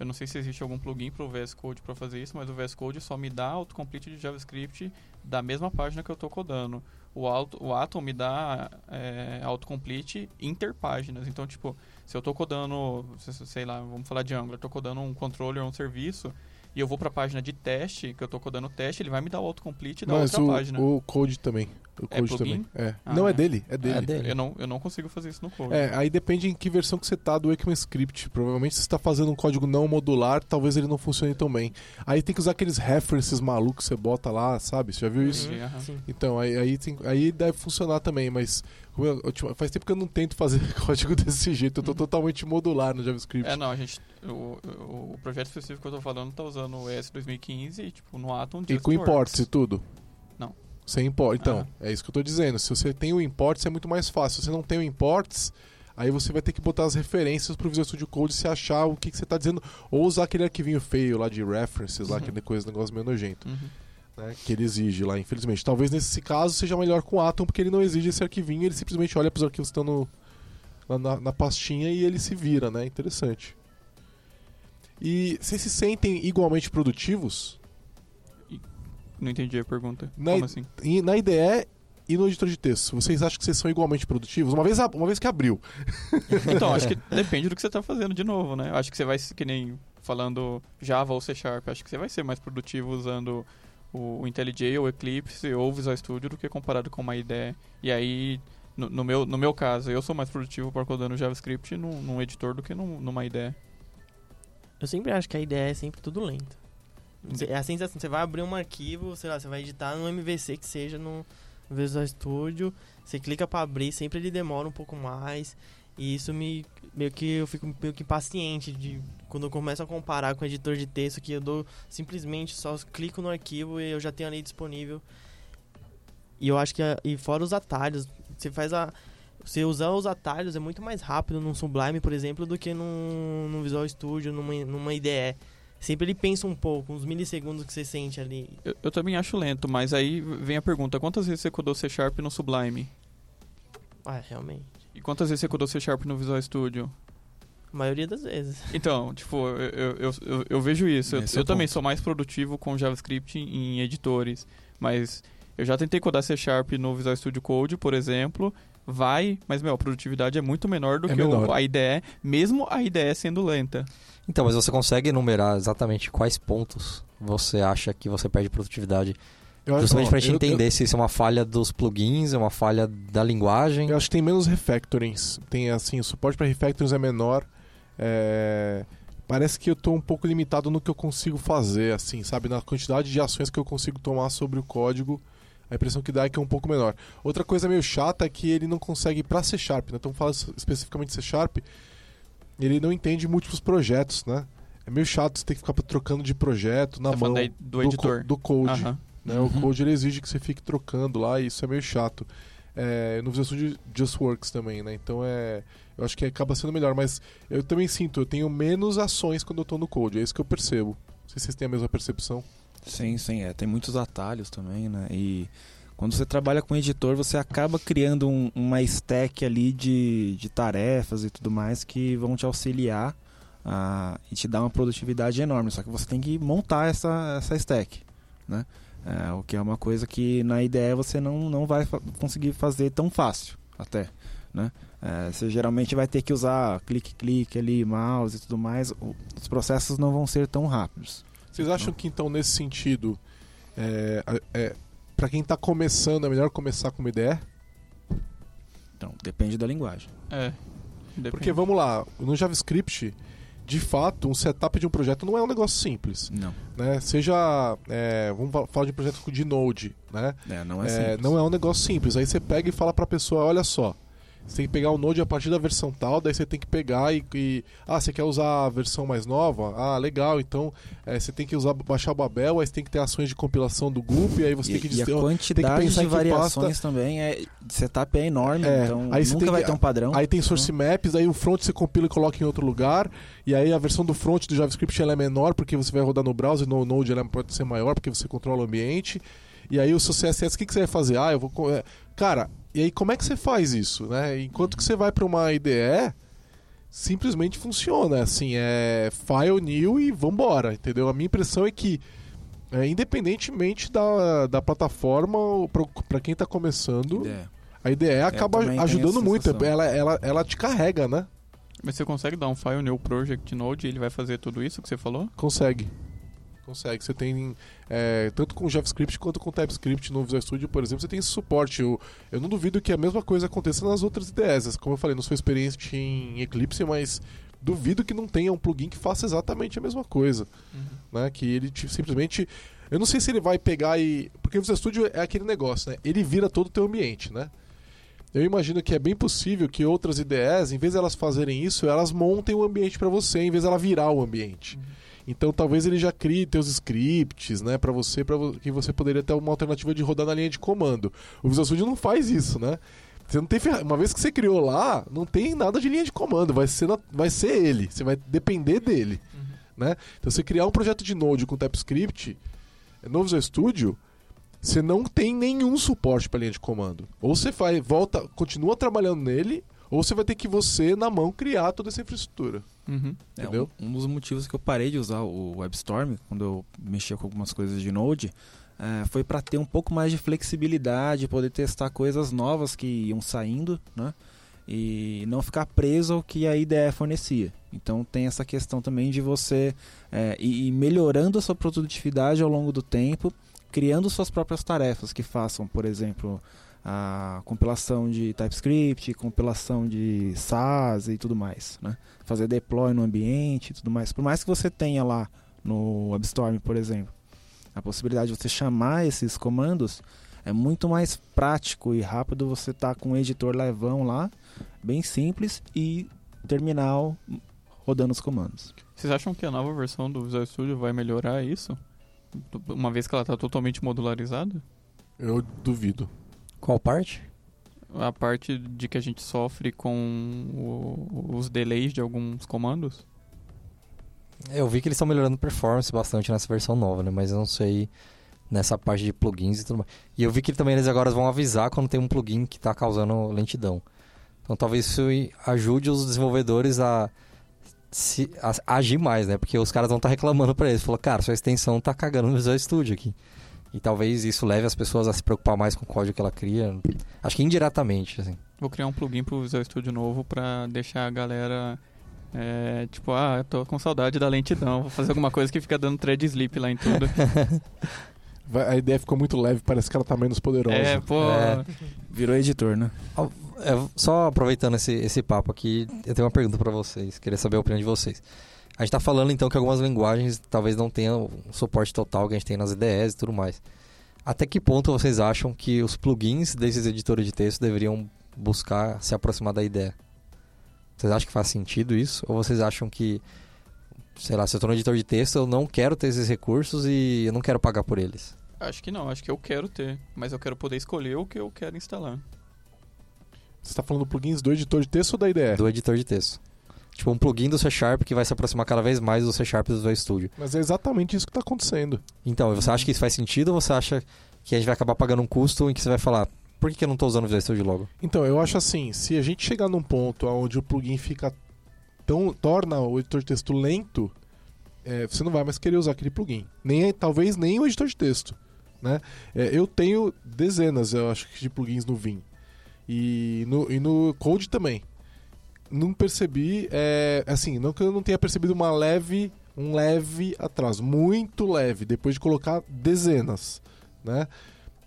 eu não sei se existe algum plugin para o VS Code para fazer isso, mas o VS Code só me dá autocomplete de JavaScript da mesma página que eu estou codando. O, auto, o Atom me dá é, autocomplete interpáginas. Então, tipo, se eu estou codando, se- se- sei lá, vamos falar de Angular, estou codando um controller ou um serviço, e eu vou para a página de teste, que eu estou codando o teste, ele vai me dar o autocomplete da Mas outra o, página. o Code também. O É Code plugin? também. É. Ah, não, é é. dele. É dele. É dele. Eu não, eu não consigo fazer isso no code. É, aí depende em que versão que você tá do ECMAScript. Provavelmente se você está fazendo um código não modular, talvez ele não funcione tão bem. Aí tem que usar aqueles references malucos que você bota lá, sabe? Você já viu isso? Sim. Então, aí, aí, tem- aí deve funcionar também, mas eu- ultima- faz tempo que eu não tento fazer código desse jeito. Eu tô Uhum. totalmente modular no JavaScript. É, não, a gente. O, o, projeto específico que eu tô falando tá usando o ES 2015 e, tipo, no Atom e com imports e tudo? Não. Sem import. Então, Ah. é isso que eu tô dizendo. Se você tem o imports, é muito mais fácil. Se você não tem o imports, aí você vai ter que botar as referências pro Visual Studio Code se achar o que, que você tá dizendo. Ou usar aquele arquivinho feio lá de references, lá, Uhum. aquele coisa, negócio meio nojento, Uhum. Né? Que ele exige lá, infelizmente. Talvez nesse caso seja melhor com o Atom, porque ele não exige esse arquivinho, ele simplesmente olha pros arquivos que estão no, lá na, na pastinha e ele se vira, né? Interessante. E vocês se sentem igualmente produtivos? Não entendi a pergunta. Na- Como assim? E na IDE e no editor de texto, vocês acham que vocês são igualmente produtivos? Uma vez, a- uma vez que abriu. Então, acho que depende do que você tá fazendo de novo, né? Acho que você vai, que nem falando Java ou C Sharp, acho que você vai ser mais produtivo usando o, o IntelliJ ou Eclipse ou o Visual Studio do que comparado com uma IDE. E aí, no, no meu, no meu caso, eu sou mais produtivo para codando JavaScript num, num editor do que num, numa IDE. Eu sempre acho que a ideia é sempre tudo lento. É a sensação, você vai abrir um arquivo, sei lá, você vai editar no MVC que seja no Visual Studio, você clica pra abrir, sempre ele demora um pouco mais. E isso me meio que eu fico meio que impaciente de quando eu começo a comparar com o editor de texto que eu dou simplesmente só clico no arquivo e eu já tenho ali disponível. E eu acho que e fora os atalhos, você faz a você usar os atalhos é muito mais rápido num Sublime, por exemplo, do que num, num Visual Studio, numa, numa IDE. Sempre ele pensa um pouco, uns milissegundos que você sente ali. Eu, eu também acho lento, mas aí vem a pergunta: quantas vezes você codou C Sharp no Sublime? Ah, realmente. E quantas vezes você codou C Sharp no Visual Studio? A maioria das vezes. Então, tipo, eu, eu, eu, eu- vejo isso. Eu, Esse é eu o também ponto. sou mais produtivo com JavaScript em editores. Mas eu já tentei codar C Sharp no Visual Studio Code, por exemplo. Vai, mas, meu, a produtividade é muito menor do É que o- menor. a IDE, mesmo a IDE sendo lenta. Então, mas você consegue enumerar exatamente quais pontos você acha que você perde produtividade? Eu Justamente ó, pra gente eu- entender se isso é uma falha dos plugins, é uma falha da linguagem. Eu, eu acho que tem menos refactorings. Tem assim, o suporte para refactorings é menor. É, Parece que eu tô um pouco limitado no que eu consigo fazer, assim, sabe? Na quantidade de ações que eu consigo tomar sobre o código. A impressão que dá é que é um pouco menor. Outra coisa meio chata é que ele não consegue, pra C Sharp, né? Então falando especificamente C Sharp, ele não entende múltiplos projetos, né? É meio chato você ter que ficar trocando de projeto na Tá mão do co- editor. do code. Né? Uhum. O code ele exige que você fique trocando lá e isso é meio chato. É, no Visual Studio Just Works também, né? Então é, eu acho que acaba sendo melhor, mas eu também sinto, eu tenho menos ações quando eu tô no code, é isso que eu percebo. Não sei se vocês têm a mesma percepção. Sim, sim, é. Tem muitos atalhos também, né? E quando você trabalha com editor, você acaba criando um- uma stack ali de, de tarefas e tudo mais que vão te auxiliar a, e te dar uma produtividade enorme. Só que você tem que montar essa, essa stack, né? É, o que é uma coisa que na IDE você não, não vai fa- conseguir fazer tão fácil, até, né? É, você geralmente vai ter que usar clique-clique ali, mouse e tudo mais. O- Os processos não vão ser tão rápidos. Vocês acham que então nesse sentido, é, é, para quem tá começando, é melhor começar com uma IDE? Então, depende da linguagem. É. Depende. Porque vamos lá, no JavaScript, de fato, um setup de um projeto não é um negócio simples, Não. né? Seja, é, vamos fa- falar de um projeto de Node, né? É, não é, É, simples. não é um negócio simples. Aí você pega e fala pra pessoa, olha só, você tem que pegar o Node a partir da versão tal, daí você tem que pegar e, e- ah, você quer usar a versão mais nova? Ah, legal. Então é, você tem que usar baixar o Babel, aí você tem que ter ações de compilação do GUP, aí você E, tem que e a quantidade pensar de em que variações também é de setup é enorme, É, então aí nunca tem vai que- ter um padrão. Aí tem source maps, aí o front você compila e coloca em outro lugar, e aí a versão do front do JavaScript ela é menor porque você vai rodar no browser, no Node ela pode ser maior porque você controla o ambiente. E aí o seu CSS, o que, que você vai fazer? Ah, eu vou. é, Cara, e aí como é que você faz isso, né? Enquanto que você vai para uma IDE, simplesmente funciona, assim, é file new e vambora, entendeu? A minha impressão é que é, independentemente da, da plataforma, para quem está começando, É. a IDE acaba também tenho ajudando muito. Ela, ela, ela te carrega, né? Mas você consegue dar um file new project node e ele vai fazer tudo isso que você falou? Consegue. Consegue. Você tem, é, tanto com JavaScript quanto com TypeScript no Visual Studio, por exemplo, você tem esse suporte. Eu, eu não duvido que a mesma coisa aconteça nas outras IDEs. Como eu falei, não sou experiente em Eclipse, mas duvido que não tenha um plugin que faça exatamente a mesma coisa. Né? Que ele te- simplesmente. Eu não sei se ele vai pegar e. Porque o Visual Studio é aquele negócio, né? Ele vira todo o teu ambiente, né? Eu imagino que é bem possível que outras IDEs, em vez de elas fazerem isso, elas montem o ambiente para você, em vez de ela virar o ambiente. Então talvez ele já crie teus scripts, né, para você, para que você poderia ter uma alternativa de rodar na linha de comando. O Visual Studio não faz isso, né? Você não tem ferra- uma vez que você criou lá, não tem nada de linha de comando, vai ser na- vai ser ele, você vai depender dele, né? Então você criar um projeto de Node com TypeScript no Visual Studio, você não tem nenhum suporte para linha de comando. Ou você vai volta, continua trabalhando nele, ou você vai ter que você na mão criar toda essa infraestrutura. Uhum. É, Entendeu? um, um dos motivos que eu parei de usar o WebStorm quando eu mexia com algumas coisas de Node é, foi para ter um pouco mais de flexibilidade, poder testar coisas novas que iam saindo, né? E não ficar preso ao que a IDE fornecia. Então tem essa questão também de você é, ir melhorando a sua produtividade ao longo do tempo, criando suas próprias tarefas que façam, por exemplo, a compilação de TypeScript, compilação de SAS e tudo mais, né? Fazer deploy no ambiente e tudo mais. Por mais que você tenha lá no WebStorm, por exemplo, a possibilidade de você chamar esses comandos é muito mais prático e rápido você estar com um editor levão lá, bem simples e terminal rodando os comandos. Vocês acham que a nova versão do Visual Studio vai melhorar isso? Uma vez que ela está totalmente modularizada? Eu duvido. Qual parte? A parte de que a gente sofre com o- os delays de alguns comandos? Eu vi que eles estão melhorando performance bastante nessa versão nova, né? Mas eu não sei nessa parte de plugins e tudo mais. E eu vi que também eles agora vão avisar quando tem um plugin que está causando lentidão. Então talvez isso ajude os desenvolvedores a, se- a agir mais, né? Porque os caras vão estar reclamando para eles. Falou, cara, sua extensão tá cagando no Visual Studio aqui. E talvez isso leve as pessoas a se preocupar mais com o código que ela cria. Acho que indiretamente, assim. Vou criar um plugin pro Visual Studio novo pra deixar a galera. é, tipo, ah, eu tô com saudade da lentidão. Vou fazer alguma coisa que fica dando thread sleep lá em tudo. A ideia ficou muito leve, parece que ela tá menos poderosa. é, pô. É. Virou editor, né? É, só aproveitando esse, esse papo aqui, eu tenho uma pergunta pra vocês. Queria saber a opinião de vocês. A gente tá falando então que algumas linguagens talvez não tenham o suporte total que a gente tem nas IDEs e tudo mais. Até que ponto vocês acham que os plugins desses editores de texto deveriam buscar se aproximar da ideia? Vocês acham que faz sentido isso? Ou vocês acham que, sei lá, se eu estou no editor de texto, eu não quero ter esses recursos e eu não quero pagar por eles? Acho que não, acho que eu quero ter, mas eu quero poder escolher o que eu quero instalar. Você está falando plugins do editor de texto ou da IDE? Do editor de texto. Tipo, um plugin do C Sharp que vai se aproximar cada vez mais do C Sharp do Visual Studio. Mas é exatamente isso que está acontecendo. Então, você acha que isso faz sentido ou você acha que a gente vai acabar pagando um custo em que você vai falar, por que, que eu não estou usando o Visual Studio logo? Então, eu acho assim, se a gente chegar num ponto onde o plugin fica tão torna o editor de texto lento, é, você não vai mais querer usar aquele plugin. Nem talvez nem o editor de texto, né? É, eu tenho dezenas, eu acho, de plugins no Vim e no, e no Code também. Não percebi, é, assim, não que eu não tenha percebido uma leve, um leve atraso, muito leve, depois de colocar dezenas, né?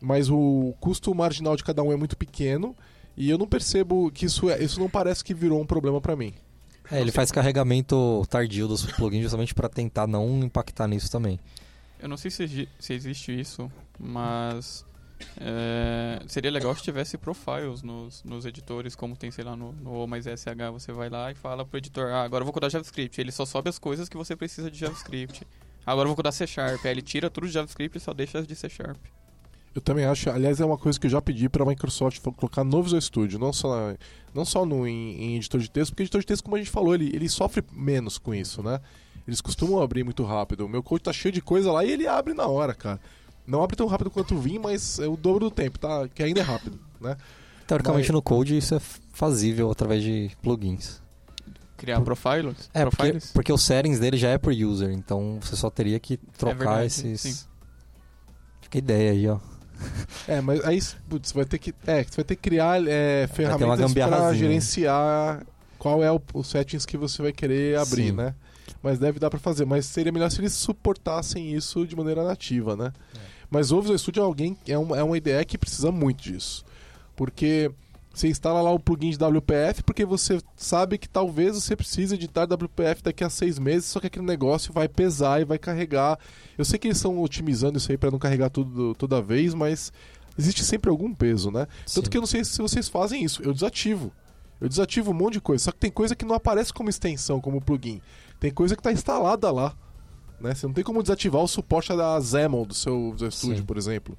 Mas o custo marginal de cada um é muito pequeno e eu não percebo que isso é, isso não parece que virou um problema para mim. É, ele faz carregamento tardio dos plugins justamente para tentar não impactar nisso também. Eu não sei se, se existe isso, mas é, seria legal se tivesse profiles nos, nos editores, como tem, sei lá, no, no mais SH. Você vai lá e fala pro editor, ah, agora eu vou codar JavaScript. Ele só sobe as coisas que você precisa de JavaScript. Agora eu vou codar C Sharp. Aí ele tira tudo de JavaScript e só deixa as de C Sharp. Eu também acho, aliás, é uma coisa que eu já pedi para a Microsoft colocar no Visual Studio, não só, não só no, em, em, editor de texto, porque editor de texto, como a gente falou, ele, ele sofre menos com isso, né? Eles costumam abrir muito rápido. O meu code tá cheio de coisa lá e ele abre na hora, cara. Não abre tão rápido quanto o Vim, mas é o dobro do tempo, tá? Que ainda é rápido, né? Teoricamente Mas- no Code isso é fazível através de plugins. Criar profiles? É, porque, profiles? porque os settings dele já é por user, então você só teria que trocar verdade, esses. sim. Fica a ideia aí, ó. É, mas aí putz, você vai ter que, é, você vai ter que criar é, ferramentas para gerenciar qual é o, os settings que você vai querer abrir, Sim. né? Mas deve dar para fazer. Mas seria melhor se eles suportassem isso de maneira nativa, né? Mas o Visual Studio é alguém é uma, é uma IDE que precisa muito disso, porque você instala lá o plugin de WPF porque você sabe que talvez você precise editar WPF daqui a seis meses, só que aquele negócio vai pesar e vai carregar. Eu sei que eles estão otimizando isso aí para não carregar tudo toda vez, mas existe sempre algum peso, né? Tanto Sim. que eu não sei se vocês fazem isso. Eu desativo. Eu desativo um monte de coisa. Só que tem coisa que não aparece como extensão, como plugin. Tem coisa que está instalada lá. Né? Você não tem como desativar o suporte da XAML do seu Visual Studio, Sim. por exemplo.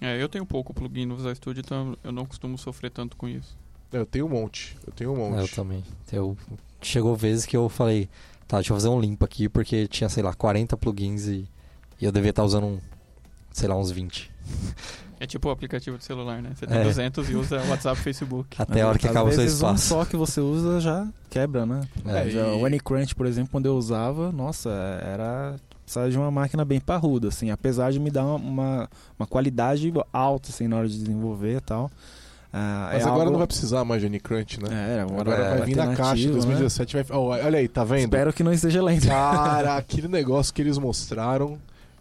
É, eu tenho pouco plugin no Visual Studio, então eu não costumo sofrer tanto com isso. É, Eu tenho um monte. Eu tenho um É, eu monte. também. Eu, chegou vezes que eu falei, tá, deixa eu fazer um limpo aqui, porque tinha, sei lá, 40 plugins e, e eu devia estar usando, um, sei lá, uns 20. É tipo o aplicativo de celular, né? Você tem É. 200 e usa WhatsApp e Facebook. Até a hora que acaba o seu vezes um espaço. só que você usa já quebra, né? É, Já e- O Anycrunch, por exemplo, quando eu usava, nossa, era precisava de uma máquina bem parruda, assim, apesar de me dar uma, uma, uma qualidade alta, assim, na hora de desenvolver e tal. Ah, Mas é agora algo- não vai precisar mais de Anycrunch, né? É, agora, Agora vai vai vir na caixa. né? 2017 vai. Oh, olha aí, tá vendo? Espero que não esteja lento. Cara, aquele negócio que eles mostraram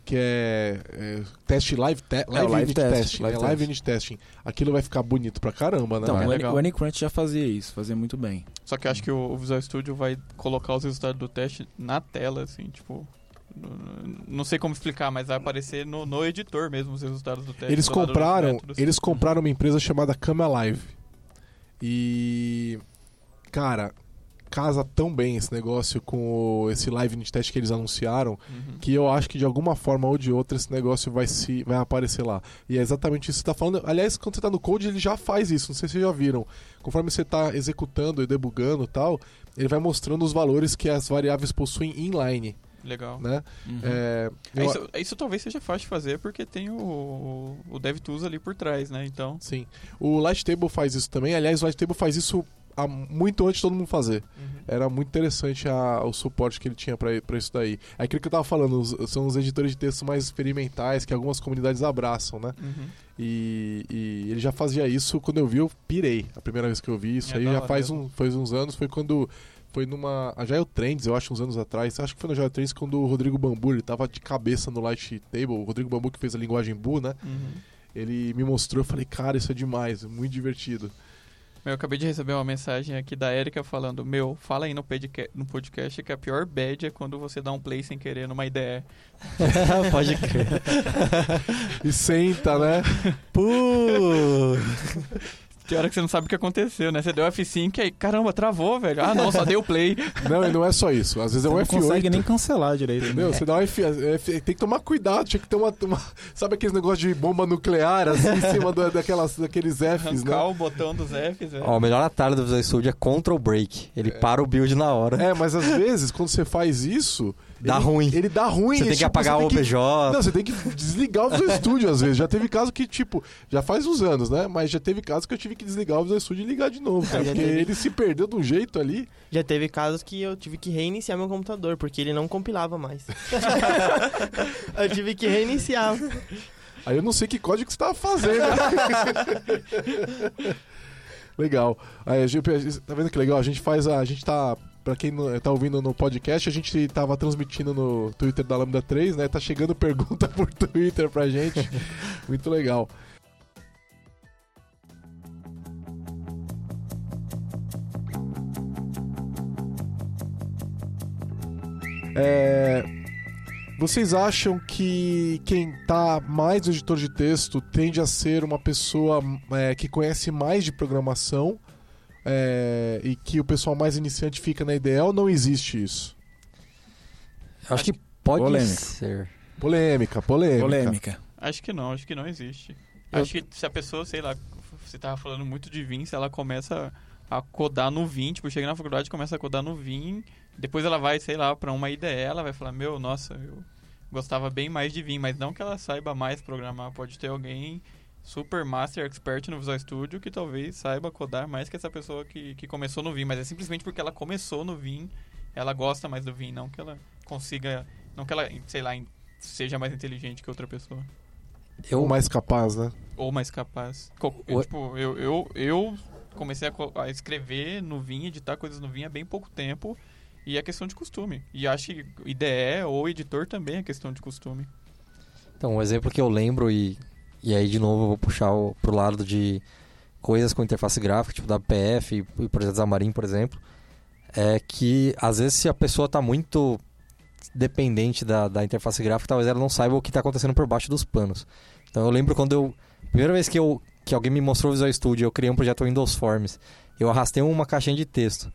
que é, é teste live, te, live, o live test, testing, live é live unit testing. Aquilo vai ficar bonito pra caramba, né? Então, é o, legal. o Anycrunch já fazia isso, fazia muito bem. Só que eu acho que o, Visual Studio vai colocar os resultados do teste na tela, assim, tipo. Não sei como explicar, mas vai aparecer no, no editor mesmo os resultados do teste. Eles compraram, métodos. eles compraram uma empresa chamada Cama Live. E cara, casa tão bem esse negócio com o- esse live unit test que eles anunciaram, Uhum. que eu acho que de alguma forma ou de outra esse negócio vai se vai aparecer lá. E é exatamente isso que você está falando. Aliás, quando você está no code, ele já faz isso. Não sei se vocês já viram. Conforme você está executando e debugando e tal, ele vai mostrando os valores que as variáveis possuem inline, Legal. né? Uhum. É, É, eu- isso, isso talvez seja fácil de fazer porque tem o, o, DevTools ali por trás, né? Então. Sim. O Lighttable faz isso também. Aliás, o Lighttable faz isso muito antes de todo mundo fazer. Era muito interessante a- o suporte que ele tinha pra pra isso daí. É aquilo que eu tava falando, os- são os editores de texto mais experimentais que algumas comunidades abraçam, né? Uhum. E, e ele já fazia isso quando eu vi, eu pirei. A primeira vez que eu vi isso É aí já faz, um, faz uns anos, foi quando. Foi numa. A Jail Trends, eu acho, uns anos atrás. Acho que foi na Jail Trends quando o Rodrigo Bambu, ele tava de cabeça no Light Table. O Rodrigo Bambu que fez a linguagem Boo, né? Uhum. Ele me mostrou, eu falei, cara, isso é demais, é muito divertido. Eu acabei de receber uma mensagem aqui da Erika falando: Meu, fala aí no podcast, no podcast que a pior bad é quando você dá um play sem querer numa IDE. Pode crer. E senta, né? Pô! Tem hora que você não sabe o que aconteceu, né? Você deu F5 e aí, caramba, travou, velho. Ah, não, só deu play. Não, e não é só isso. Às vezes é Você um não F8. consegue nem cancelar direito. Entendeu? Você dá um F, F- Tem que tomar cuidado, tinha que ter uma. uma- sabe aqueles negócios de bomba nuclear assim em cima da- daquelas, daqueles Fs, Arrancar né? o botão dos Fs, velho. Ó, o melhor atalho do Visual Studio é Control Break. Ele para o build na hora. É, mas às vezes, quando você faz isso. Dá ele- ruim. Ele dá ruim. Você tem que tipo, apagar o OBJ. Não, você tem que desligar o Visual Studio às vezes. Já teve caso que, tipo, já faz uns anos, né? Mas já teve caso que eu tive que desligar o Visual Studio e ligar de novo, cara. Porque teve. ele se perdeu de um jeito ali. Já teve casos que eu tive que reiniciar meu computador, porque ele não compilava mais. eu tive que reiniciar. Aí eu não sei que código você tava fazendo. legal. Aí, a gente, tá vendo que legal? A gente faz a. A gente tá. Pra quem não, tá ouvindo no podcast, a gente tava transmitindo no Twitter da Lambda 3, né? Tá chegando pergunta por Twitter pra gente. Muito legal. É, vocês acham que quem tá mais no editor de texto tende a ser uma pessoa é, que conhece mais de programação é, e que o pessoal mais iniciante fica na IDE ou não existe isso? Acho que pode Polêmica. ser. Polêmica, polêmica. Polêmica. Acho que não, acho que não existe. Eu- Acho que se a pessoa, sei lá, você tava falando muito de Vim, se ela começa a codar no Vim, tipo, chega na faculdade e começa a codar no Vim, depois ela vai, sei lá, pra uma IDE, ela vai falar, meu, nossa, eu gostava bem mais de Vim, mas não que ela saiba mais programar, pode ter alguém super master expert no Visual Studio que talvez saiba codar mais que essa pessoa que, que começou no Vim, mas é simplesmente porque ela começou no Vim, ela gosta mais do Vim, não que ela consiga, não que ela, sei lá, seja mais inteligente que outra pessoa Ou Eu, mais capaz, né? ou mais capaz. Eu, tipo, eu, eu, eu comecei a, a escrever no Vim, editar coisas no Vim há bem pouco tempo. E é questão de costume. E acho que IDE ou editor também é questão de costume. então, um exemplo que eu lembro e, e aí de novo eu vou puxar o, pro lado de coisas com interface gráfica, tipo da PF e, e projetos da Marin, por exemplo, é que às vezes se a pessoa tá muito dependente da, da interface gráfica, talvez ela não saiba o que está acontecendo por baixo dos panos. Então eu lembro quando eu. Primeira vez que, eu, que alguém me mostrou o Visual Studio, eu criei um projeto Windows Forms. Eu arrastei uma caixinha de texto.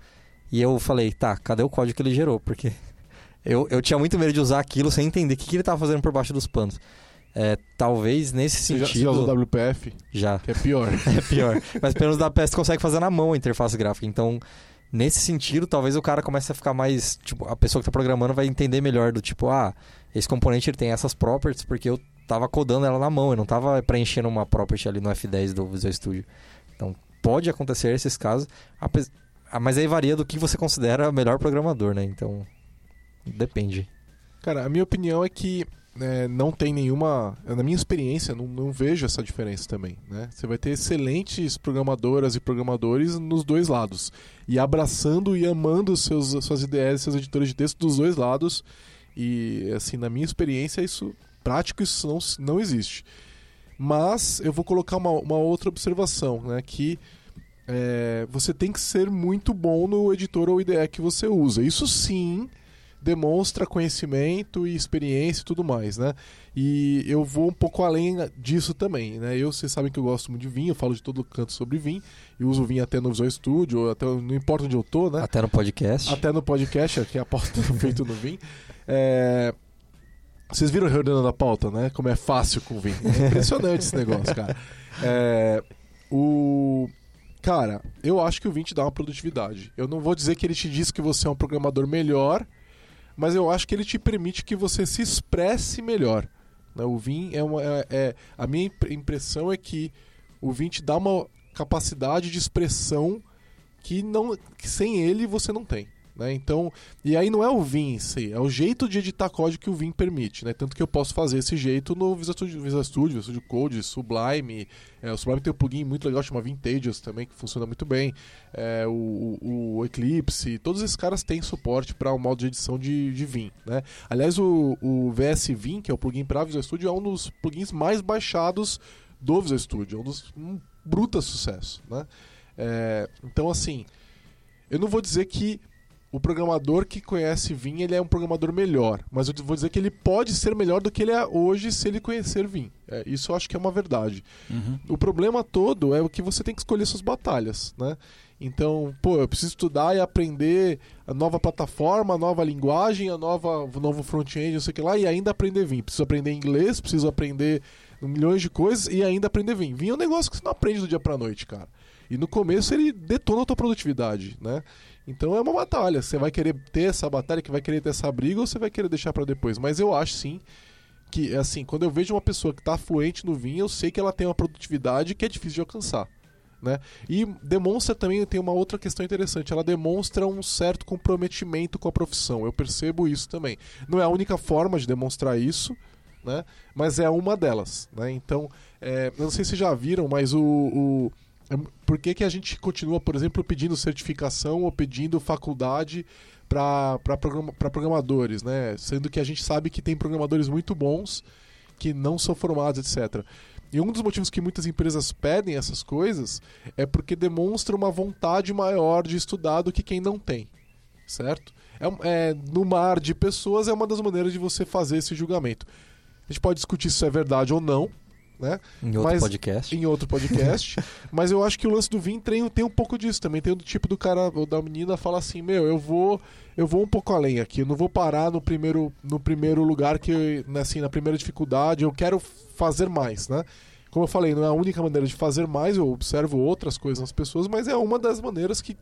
E eu falei, tá, cadê o código que ele gerou? Porque eu, eu tinha muito medo de usar aquilo sem entender o que, que ele estava fazendo por baixo dos panos. É, talvez nesse Você já, sentido. já usou WPF? já. Que é pior. É pior. Mas pelo menos da PS consegue fazer na mão a interface gráfica. Então, nesse sentido, talvez o cara comece a ficar mais. Tipo, a pessoa que tá programando vai entender melhor do tipo, ah, esse componente ele tem essas properties porque eu tava codando ela na mão, eu não tava preenchendo uma property ali no F10 do Visual Studio. Então, pode acontecer esses casos. ah, Mas aí varia do que você considera melhor programador, né? Então, depende. Cara, a minha opinião é que é, não tem nenhuma. Na minha experiência, não, não vejo essa diferença também. Né? Você vai ter excelentes programadoras e programadores nos dois lados. E abraçando e amando seus, suas ideias, seus editores de texto dos dois lados. E, assim, na minha experiência, isso prático isso não, não existe. Mas eu vou colocar uma, uma outra observação, né? Que é, você tem que ser muito bom no editor ou IDE que você usa. Isso sim demonstra conhecimento e experiência e tudo mais, né? E eu vou um pouco além disso também, né? Eu, vocês sabem que eu gosto muito de vinho, eu falo de todo canto sobre vinho, eu uso vinho até no Visual Studio, até, não importa onde eu tô, né? Até no podcast. Até no podcast, que é a pauta feito no vinho. É... Vocês viram reordenando a pauta, né? Como é fácil com vinho. É impressionante esse negócio, cara. É... O... Cara, eu acho que o Vim te dá uma produtividade. Eu não vou dizer que ele te diz que você é um programador melhor, mas eu acho que ele te permite que você se expresse melhor. né? O Vim é uma. é- é- a minha impre- impressão é que o Vim te dá uma capacidade de expressão que, não, que sem ele você não tem. Né? Então, e aí não é o Vim em si, é o jeito de editar código que o Vim permite. Né? Tanto que eu posso fazer esse jeito no Visual Studio, Visual Studio, Visual Studio Code, Sublime. É, o Sublime tem um plugin muito legal chamado Vintages também, que funciona muito bem. É, o, o- o Eclipse, todos esses caras têm suporte para o modo de edição de, de Vim. Né? Aliás, o, o VS Vim, que é o plugin para Visual Studio, é um dos plugins mais baixados do Visual Studio, é um dos um bruta sucesso. Né? É, então, assim, eu não vou dizer que o programador que conhece Vim ele é um programador melhor, mas eu vou dizer que ele pode ser melhor do que ele é hoje se ele conhecer Vim. É, isso eu acho que é uma verdade. Uhum. O problema todo é o que você tem que escolher suas batalhas, né? Então, pô, eu preciso estudar e aprender a nova plataforma, a nova linguagem, a nova, o novo front-end, não sei o que lá, e ainda aprender Vim. Preciso aprender inglês, preciso aprender milhões de coisas e ainda aprender Vim. Vim é um negócio que você não aprende do dia pra noite, cara. E no começo ele detona a tua produtividade, né? Então é uma batalha. Você vai querer ter essa batalha, que vai querer ter essa briga, ou você vai querer deixar para depois. Mas eu acho sim que, assim, quando eu vejo uma pessoa que está fluente no Vim, eu sei que ela tem uma produtividade que é difícil de alcançar. Né? E demonstra também, tem uma outra questão interessante, ela demonstra um certo comprometimento com a profissão. Eu percebo isso também. Não é a única forma de demonstrar isso, né? mas é uma delas. Né? Então, é, eu não sei se já viram, mas o, o por que, que a gente continua, por exemplo, pedindo certificação ou pedindo faculdade para programa, programadores, né? Sendo que a gente sabe que tem programadores muito bons que não são formados, etc. E um dos motivos que muitas empresas pedem essas coisas é porque demonstra uma vontade maior de estudar do que quem não tem, certo? É, é, no mar de pessoas é uma das maneiras de você fazer esse julgamento. A gente pode discutir se isso é verdade ou não, né? Em outro Mas- podcast. Em outro podcast. mas eu acho que o lance do Vim tem, tem um pouco disso também. Tem do tipo do cara ou da menina fala assim: Meu, eu vou eu vou um pouco além aqui. Eu não vou parar no primeiro, no primeiro lugar, que né, assim, na primeira dificuldade. Eu quero fazer mais, né? Como eu falei, não é a única maneira de fazer mais. Eu observo outras coisas nas pessoas, mas é uma das maneiras que.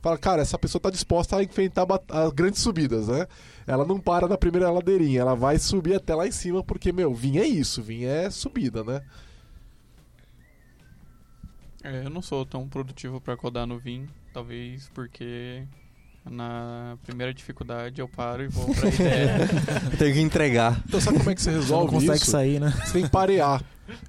Fala, cara, essa pessoa está disposta a enfrentar grandes subidas, né? Ela não para na primeira ladeirinha, ela vai subir até lá em cima, porque, meu, Vim é isso, Vim é subida, né? É, eu não sou tão produtivo pra codar no Vim, talvez porque na primeira dificuldade eu paro e vou pra ideia. Tenho que entregar. Então sabe como é que você Você não resolve consegue isso? sair, né? Você tem que parear.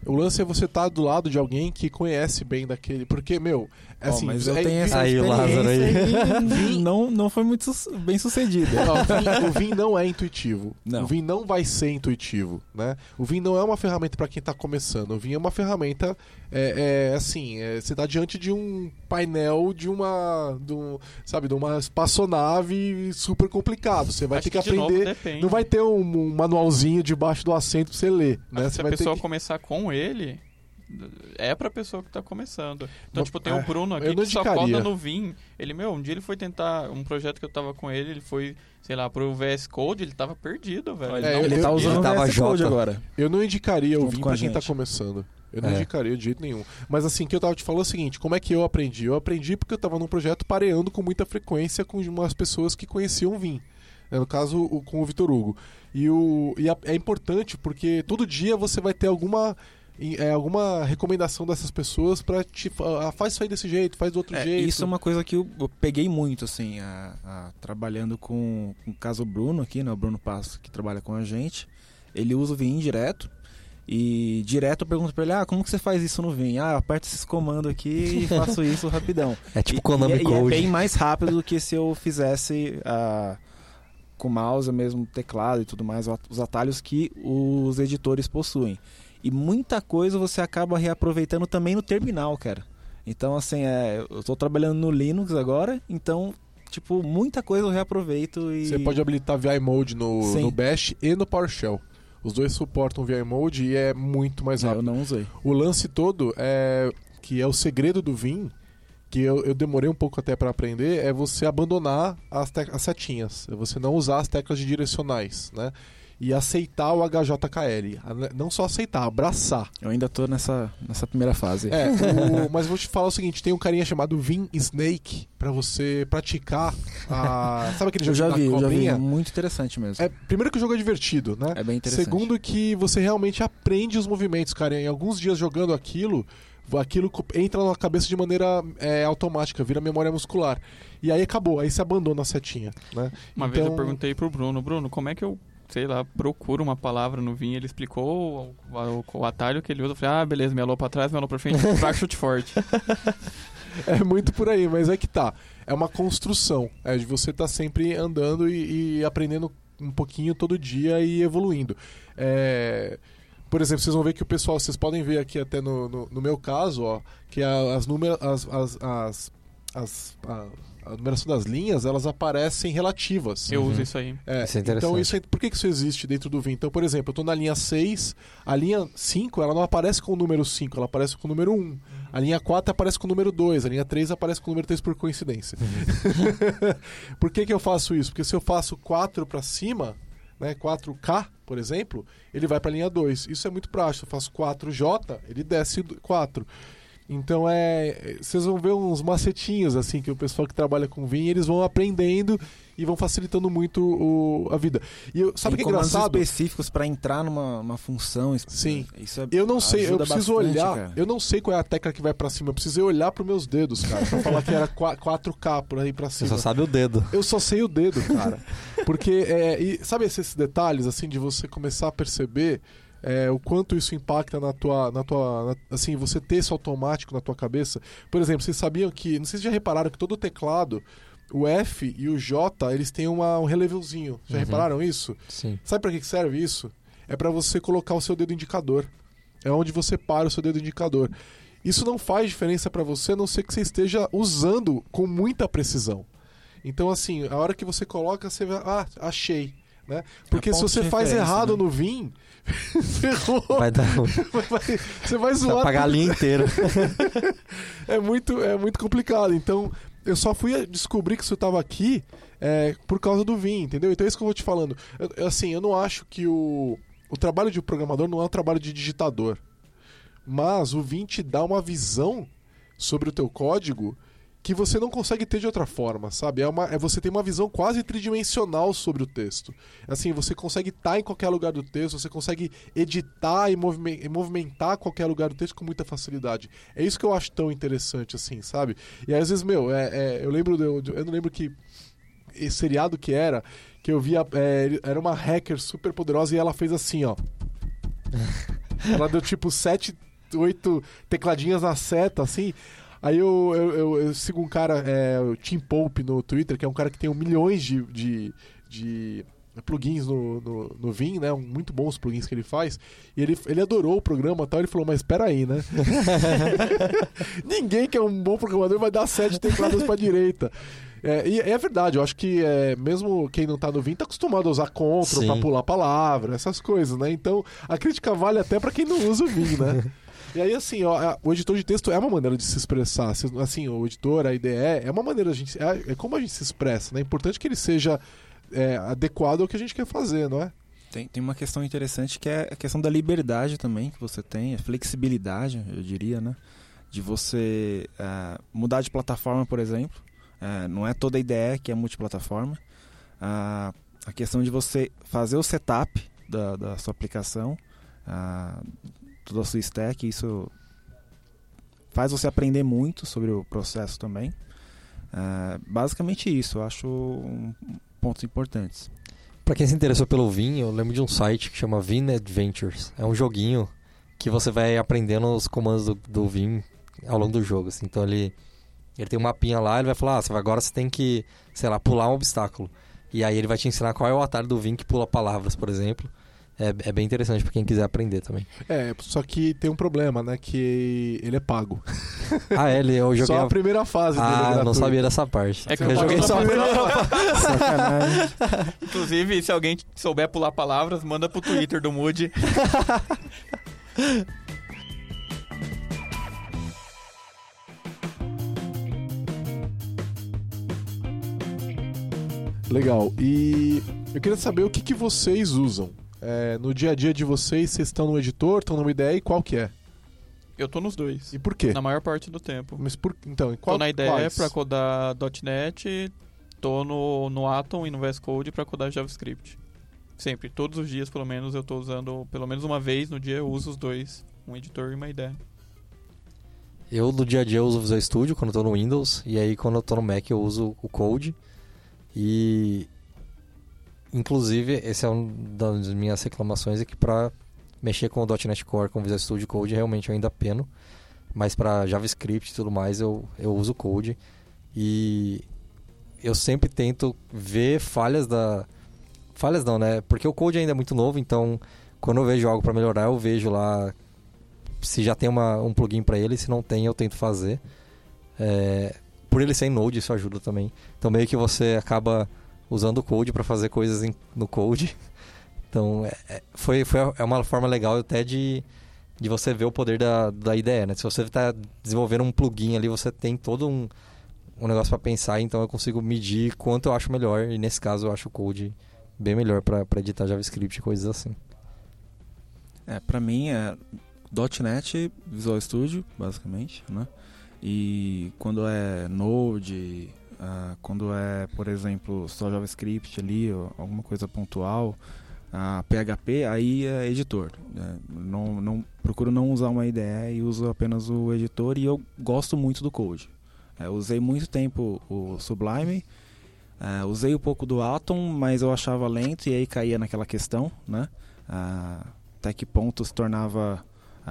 O lance é você estar do lado de alguém que conhece bem daquele. Porque, meu, é Ó, assim. mas eu é- tenho essa Aí o Lázaro aí. não, não foi muito su- bem sucedida. Não, o Vim- não é intuitivo. Não. O Vim não vai ser intuitivo, né? O Vim não é uma ferramenta para quem tá começando. O Vim é uma ferramenta, é, é, assim, é, você tá diante de um painel de uma, de um, sabe, de uma espaçonave super complicado. Você vai Acho ter que, novo, aprender. depende. não vai ter um, um manualzinho debaixo do assento pra você ler, né? Que Você se a pessoa que... começar com ele, é pra pessoa que tá começando. Então, Não, tipo, tem é, o Bruno aqui que só indicaria. coda no Vim. Ele, meu, um dia ele foi tentar um projeto que eu tava com ele, ele foi, sei lá, pro VS Code, ele tava perdido, velho. Ele, É, não ele tá usando o tava VS Code J. agora. Eu não indicaria o Vim pra quem tá começando. Eu não É. indicaria de jeito nenhum. Mas assim, o que eu tava te falando é o seguinte: como é que eu aprendi? Eu aprendi porque eu tava num projeto pareando com muita frequência com umas pessoas que conheciam o Vim. É, No caso, o- com o Vitor Hugo. E, o, e a- é importante porque todo dia você vai ter alguma. é, alguma recomendação dessas pessoas pra te ah, faz isso aí desse jeito, faz do outro É, jeito. isso é uma coisa que eu, eu peguei muito, assim, a- a- trabalhando com, com o caso Bruno aqui, né? O Bruno Passo, que trabalha com a gente. Ele usa o Vim direto. E direto eu pergunto pra ele, ah, como que você faz isso no Vim? Ah, eu aperto esses comandos aqui e faço isso rapidão. É tipo E- Konami e, é- e Code. é bem mais rápido do que se eu fizesse ah, com mouse mesmo, teclado e tudo mais, os atalhos que os editores possuem. E muita coisa você acaba reaproveitando também no terminal, cara. Então, assim, é, eu tô trabalhando no Linux agora, então, tipo, muita coisa eu reaproveito e... Você pode habilitar VI Mode no, Sim. no Bash e no PowerShell. Os dois suportam VI Mode e é muito mais É, rápido. eu não usei. O lance todo é que é o segredo do Vim, que eu, eu demorei um pouco até para aprender, é você abandonar as, as setinhas, é você não usar as teclas de direcionais, né? E aceitar o HJKL. A- Não só aceitar, abraçar. Eu ainda tô nessa, nessa primeira fase. É, o- mas vou te falar o seguinte: tem um carinha chamado Vim Snake para você praticar a. Sabe aquele eu jogo já da vi, eu já vi. cobrinha? Muito interessante mesmo. É, primeiro que o jogo é divertido, né? É bem interessante. Segundo que você realmente aprende os movimentos, cara. Em alguns dias jogando aquilo, aquilo entra na cabeça de maneira é, automática, vira memória muscular. E aí acabou, aí você abandona a setinha, né? Uma vez eu Então- perguntei pro Bruno, Bruno, como é que eu, sei lá, procuro uma palavra no Vim? Ele explicou o, o- o atalho que ele usa. Eu falei, ah, beleza, melou pra trás, melou pra frente, fraco, chute forte. É muito por aí, mas é que tá. É uma construção. É de você estar sempre andando e, e aprendendo um pouquinho todo dia e evoluindo. É, Por exemplo, vocês vão ver que o pessoal, vocês podem ver aqui até no, no, no meu caso, ó, que a- as números, as, as, as, as- a, a numeração das linhas, elas aparecem relativas. Eu Uhum. uso isso aí. É, Isso é interessante. então, isso é, por que isso existe dentro do Vim? Então, por exemplo, eu estou na linha 6, a linha 5 ela não aparece com o número 5, ela aparece com o número 1. A linha 4 aparece com o número 2, a linha 3 aparece com o número 3 por coincidência. por que, que eu faço isso? Porque se eu faço 4 para cima, né, 4K, por exemplo, ele vai para a linha 2. Isso é muito prático. Eu faço 4J, ele desce 4. Então é. Vocês vão ver uns macetinhos assim que o pessoal que trabalha com Vim, eles vão aprendendo e vão facilitando muito o- a vida. E eu, sabe o que Tem é engraçado? específicos para entrar numa uma função. Sim. Isso é, Eu não sei, eu preciso bastante, olhar. cara. Eu não sei qual é a tecla que vai pra cima. Eu precisei olhar pros meus dedos, cara, pra falar que era qua- 4K por aí pra Você cima. só sabe o dedo. Eu só sei o dedo, cara. Porque, é, e sabe esses detalhes, assim, de você começar a perceber é, o quanto isso impacta na tua. Na tua na- assim, você ter isso automático na tua cabeça. Por exemplo, vocês sabiam que. Não sei se já repararam que todo teclado, o F e o J, eles têm uma, um relevozinho. Já Uhum. repararam isso? Sim. Sabe pra que serve isso? É pra você colocar o seu dedo indicador. É onde você para o seu dedo indicador. Isso não faz diferença pra você, a não ser que você esteja usando com muita precisão. Então, assim, a hora que você coloca, você vai. Ah, achei. Né? Porque se ponto você faz errado né? no Vim, ferrou. Vai dar. Vai- você vai Vai zoar. pagar a linha inteira. É muito, é muito complicado. Então, eu só fui descobrir que isso estava aqui é, por causa do Vim, entendeu? Então é isso que eu vou te falando. Eu, assim, eu não acho que o, o trabalho de programador não é um trabalho de digitador. Mas o Vim te dá uma visão sobre o teu código que você não consegue ter de outra forma, sabe? É, uma, é você tem uma visão quase tridimensional sobre o texto. Assim, você consegue estar em qualquer lugar do texto, você consegue editar e, movime- e movimentar qualquer lugar do texto com muita facilidade. É isso que eu acho tão interessante, assim, sabe? E às vezes, meu, é, é, eu lembro, de- de- eu não lembro que esse seriado que era, que eu via, é, era uma hacker super poderosa e ela fez assim, ó. ela deu tipo sete, oito tecladinhas na seta, assim. Aí eu, eu, eu- eu sigo um cara, é, o Tim Pope no Twitter, que é um cara que tem um milhões de, de, de plugins no, no, no Vim, né? Um- Muito bons plugins que ele faz. E ele, ele adorou o programa e tal. Ele falou, mas espera aí, né? Ninguém que é um bom programador vai dar sete tecladas pra direita. É, e é verdade, eu acho que é, mesmo quem não tá no Vim tá acostumado a usar Ctrl Sim. pra pular palavra, essas coisas, né? Então a crítica vale até pra quem não usa o Vim, né? E aí, assim, ó, o editor de texto é uma maneira de se expressar. Assim, o editor, a IDE, é uma maneira a gente. É, é como a gente se expressa, né? É importante que ele seja é, adequado ao que a gente quer fazer, não é? Tem, tem uma questão interessante que é a questão da liberdade também que você tem, a flexibilidade, eu diria, né? De você eh, mudar de plataforma, por exemplo. Eh, não é toda a ideia que é multiplataforma. A questão de você fazer o setup da, da sua aplicação, toda a sua stack, isso faz você aprender muito sobre o processo também. Ah, basicamente isso, eu acho um, pontos importantes. Pra quem se interessou pelo Vim, eu lembro de um site que chama Vim Adventures. É um joguinho que você vai aprendendo os comandos do, do Vim ao longo do jogo. assim. Então ele, ele tem um mapinha lá, ele vai falar, ah, agora você tem que, sei lá, pular um obstáculo. E aí ele vai te ensinar qual é o atalho do Vim que pula palavras, por exemplo. É, é bem interessante pra quem quiser aprender também. É, só que tem um problema, né? Que ele é pago. Ah, é, ele, eu joguei... Só a- primeira fase dele é Ah, não gratuita. sabia dessa parte. É que eu eu joguei só a primeira Sacanagem. Inclusive, se alguém souber pular palavras, manda pro Twitter do Moody. Legal. E eu queria saber o que, que vocês usam. É, no dia a dia de vocês, vocês estão no editor, estão numa ideia e qual que é? Eu tô nos dois. E por quê? Na maior parte do tempo. Mas por, então, qual, tô na ideia quais? pra codar .NET, tô no, no Atom e no VS Code pra codar JavaScript. Sempre, todos os dias pelo menos eu tô usando, pelo menos uma vez no dia eu uso os dois, um editor e uma ideia. Eu, no dia a dia, eu uso o Visual Studio quando eu tô no Windows. E aí, quando eu tô no Mac, eu uso o Code. E... Inclusive, esse é um das minhas reclamações é que pra mexer com o .NET Core, com o Visual Studio Code, realmente eu ainda peno. Mas pra JavaScript e tudo mais, eu, eu uso Code. E eu sempre tento ver falhas da... Falhas não, né? Porque o Code ainda é muito novo, então quando eu vejo algo para melhorar, eu vejo lá se já tem uma, um plugin para ele, se não tem, eu tento fazer. É, por ele ser em Node, isso ajuda também. Então meio que você acaba usando o Code para fazer coisas em, no Code. Então é, é, foi, foi é uma forma legal até de, de você ver o poder da, da ideia, né? Se você está desenvolvendo um plugin ali, você tem todo um, um negócio para pensar, então eu consigo medir quanto eu acho melhor. E nesse caso eu acho o Code bem melhor para editar JavaScript e coisas assim. É, para mim é .NET Visual Studio, basicamente, né? E quando é Node, uh, quando é, por exemplo, só JavaScript ali, alguma coisa pontual, uh, PHP, aí é editor. Né? Não, não, procuro não usar uma IDE e uso apenas o editor e eu gosto muito do Code. É, usei muito tempo o Sublime, uh, usei um pouco do Atom, mas eu achava lento e aí caía naquela questão, né? até que ponto se tornava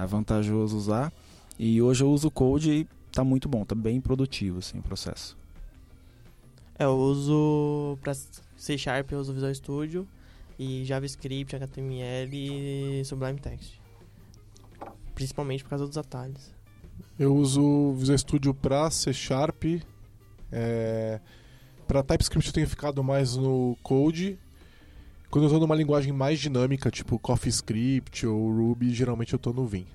vantajoso usar. E hoje eu uso o Code e tá muito bom, tá bem produtivo assim, o processo. É, eu uso para C Sharp, eu uso Visual Studio e JavaScript, HTML e Sublime Text. Principalmente por causa dos atalhos. Eu uso Visual Studio para C Sharp. É... Para TypeScript eu tenho ficado mais no Code. Quando eu estou numa linguagem mais dinâmica, tipo CoffeeScript ou Ruby, geralmente eu estou no Vim.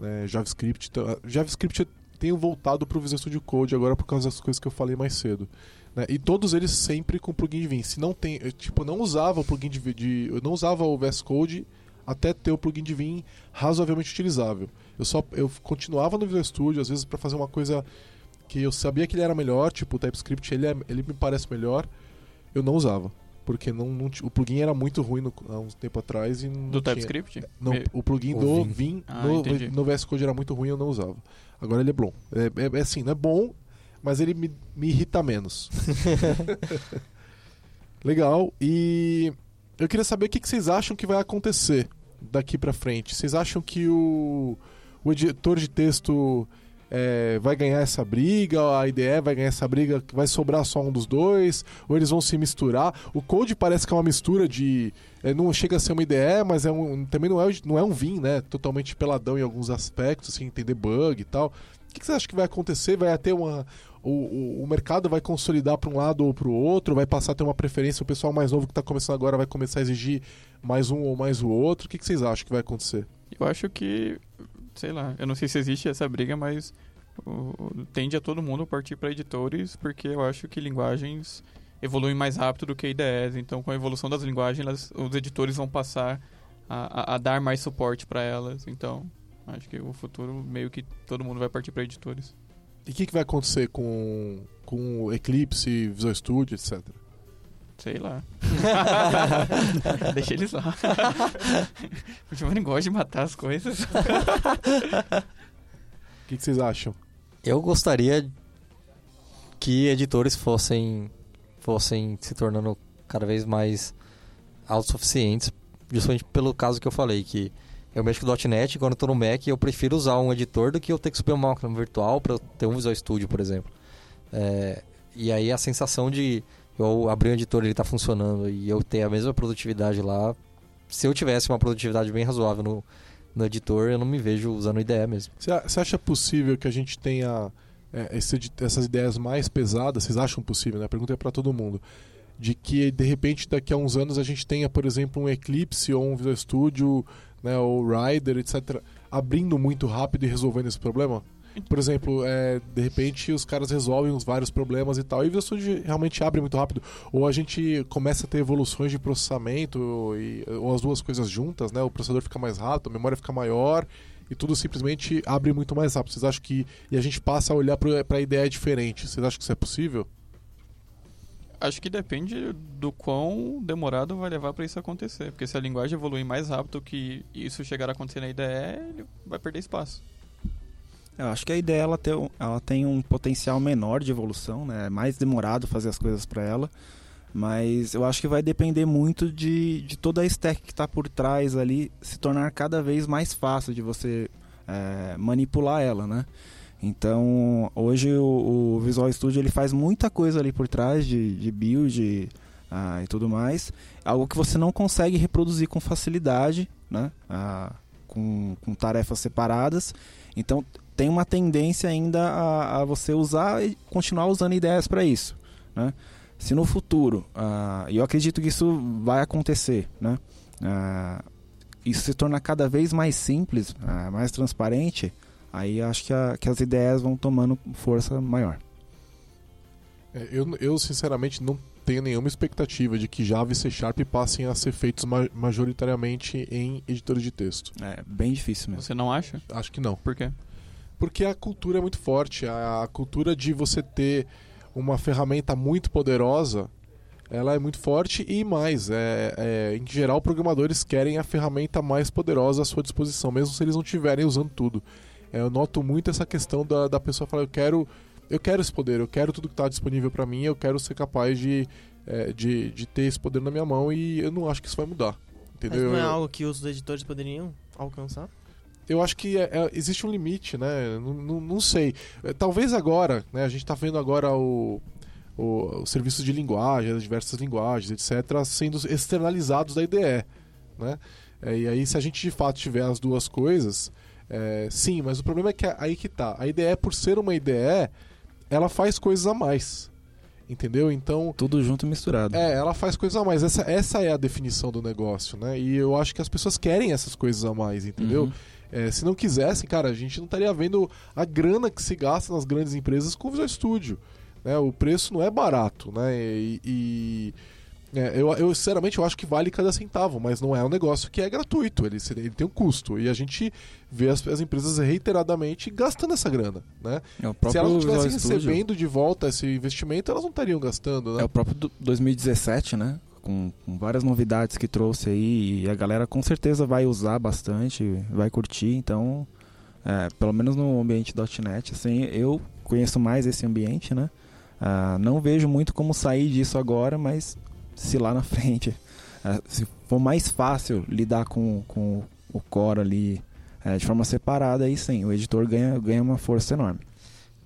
É, JavaScript, JavaScript tenho voltado para o Visual Studio Code agora por causa das coisas que eu falei mais cedo. Né? E todos eles sempre com plugin de Vim. Se não tem, eu, tipo, não usava o plugin de, de eu não usava o VS Code até ter o plugin de Vim razoavelmente utilizável. Eu só eu continuava no Visual Studio às vezes para fazer uma coisa que eu sabia que ele era melhor, tipo o TypeScript, ele, é, ele me parece melhor, eu não usava porque não, não, o plugin era muito ruim no, há uns tempo atrás e do TypeScript? Não, o plugin o do Vim, Vim ah, no, no VS Code era muito ruim, eu não usava. Agora ele é bom. É, é, é assim, não é bom, mas ele me, me irrita menos. Legal. E eu queria saber o que, que vocês acham que vai acontecer daqui para frente. Vocês acham que o, o editor de texto é, vai ganhar essa briga, a IDE vai ganhar essa briga, vai sobrar só um dos dois, ou eles vão se misturar. O Code parece que é uma mistura de. É, não chega a ser uma IDE, mas é um, também não é, não é um Vim, né? Totalmente peladão em alguns aspectos, assim, tem debug e tal. O que, que você acha que vai acontecer? Vai ter uma. O, o, o mercado vai consolidar para um lado ou para o outro, vai passar a ter uma preferência. O pessoal mais novo que está começando agora vai começar a exigir mais um ou mais o outro. O que, que vocês acham que vai acontecer? Eu acho que sei lá, eu não sei se existe essa briga, mas o, tende a todo mundo partir para editores, porque eu acho que linguagens evoluem mais rápido do que IDEs. Então, com a evolução das linguagens, elas, os editores vão passar a, a, a dar mais suporte para elas. Então, acho que o futuro meio que todo mundo vai partir para editores. E o que, que, vai acontecer com, com Eclipse, Visual Studio, etc? Sei lá. Deixa eles lá. o Giovanni gosta de matar as coisas. O que, que vocês acham? Eu gostaria que editores fossem fossem se tornando cada vez mais autossuficientes, justamente pelo caso que eu falei, que eu mexo com .NET quando eu tô no Mac eu prefiro usar um editor do que eu ter que subir uma máquina virtual para ter um Visual Studio, por exemplo. É, e aí a sensação de eu abrir um editor ele está funcionando e eu ter a mesma produtividade lá, se eu tivesse uma produtividade bem razoável no, no editor, eu não me vejo usando IDE mesmo. Você acha possível que a gente tenha é, esse, essas ideias mais pesadas? Vocês acham possível? Né? A pergunta é para todo mundo. De que de repente daqui a uns anos a gente tenha, por exemplo, um Eclipse ou um Visual Studio, né, ou Rider, etc., abrindo muito rápido e resolvendo esse problema? Por exemplo, é, de repente os caras resolvem os vários problemas e tal, e o Studio realmente abre muito rápido. Ou a gente começa a ter evoluções de processamento, e, ou as duas coisas juntas, né? O processador fica mais rápido, a memória fica maior, e tudo simplesmente abre muito mais rápido. Vocês acham que. E a gente passa a olhar para a ideia diferente. Vocês acham que isso é possível? Acho que depende do quão demorado vai levar para isso acontecer. Porque se a linguagem evoluir mais rápido que isso chegar a acontecer na IDE, ele vai perder espaço. Eu acho que a ideia ela tem, ela tem um potencial menor de evolução, né? É mais demorado fazer as coisas para ela. Mas eu acho que vai depender muito de, de toda a stack que está por trás ali se tornar cada vez mais fácil de você é, manipular ela, né? Então, hoje o, o, Visual Studio ele faz muita coisa ali por trás de, de build ah, e tudo mais. Algo que você não consegue reproduzir com facilidade né? Ah, com, com tarefas separadas. Então tem uma tendência ainda a, a você usar e continuar usando ideias para isso, né? Se no futuro, ah, eu acredito que isso vai acontecer, né? Ah, isso se torna cada vez mais simples, ah, mais transparente, aí acho que, a- que as ideias vão tomando força maior. É, eu, eu, sinceramente, não tenho nenhuma expectativa de que Java e C Sharp passem a ser feitos ma- majoritariamente em editores de texto. É bem difícil mesmo. Você não acha? Acho que não. Por quê? Porque a cultura é muito forte. A, a cultura de você ter uma ferramenta muito poderosa, ela é muito forte e mais. É, é, em geral, programadores querem a ferramenta mais poderosa à sua disposição, mesmo se eles não estiverem usando tudo. É, eu noto muito essa questão da, da pessoa falar, eu quero, eu quero esse poder, eu quero tudo que está disponível para mim, eu quero ser capaz de, é, de, de ter esse poder na minha mão e eu não acho que isso vai mudar. Mas Entendeu? não é algo que os editores poderiam alcançar? eu acho que é- é- existe um limite, né? Não, não- não sei. É, Talvez agora, né? A gente está vendo agora o, o, os serviços de linguagem, as diversas linguagens, etc., sendo externalizados da IDE, né? É, e aí, se a gente de fato tiver as duas coisas, é, sim, mas o problema é que aí que tá. A IDE, por ser uma IDE, ela faz coisas a mais. Entendeu? Então, Tudo junto e misturado. é, ela faz coisas a mais. Essa, essa é a definição do negócio, né? E eu acho que as pessoas querem essas coisas a mais, entendeu? Uhum. É, se não quisessem, cara, a gente não estaria vendo a grana que se gasta nas grandes empresas com o Visual Studio. Né? O preço não é barato, né? E, e- é, eu, eu, sinceramente, eu acho que vale cada centavo, mas não é um negócio que é gratuito, ele, ele tem um custo. E a gente vê as, as empresas reiteradamente gastando essa grana, né? É Se elas não estivessem recebendo de volta esse investimento, elas não estariam gastando, né? é o próprio do- 2017, né? Com, com várias novidades que trouxe aí e a galera com certeza vai usar bastante, vai curtir, então é, pelo menos no ambiente .NET, assim, eu conheço mais esse ambiente, né? Ah, não vejo muito como sair disso agora, mas se lá na frente, ah, se for mais fácil lidar com, com o core ali é, de forma separada, aí sim, o editor ganha, ganha uma força enorme.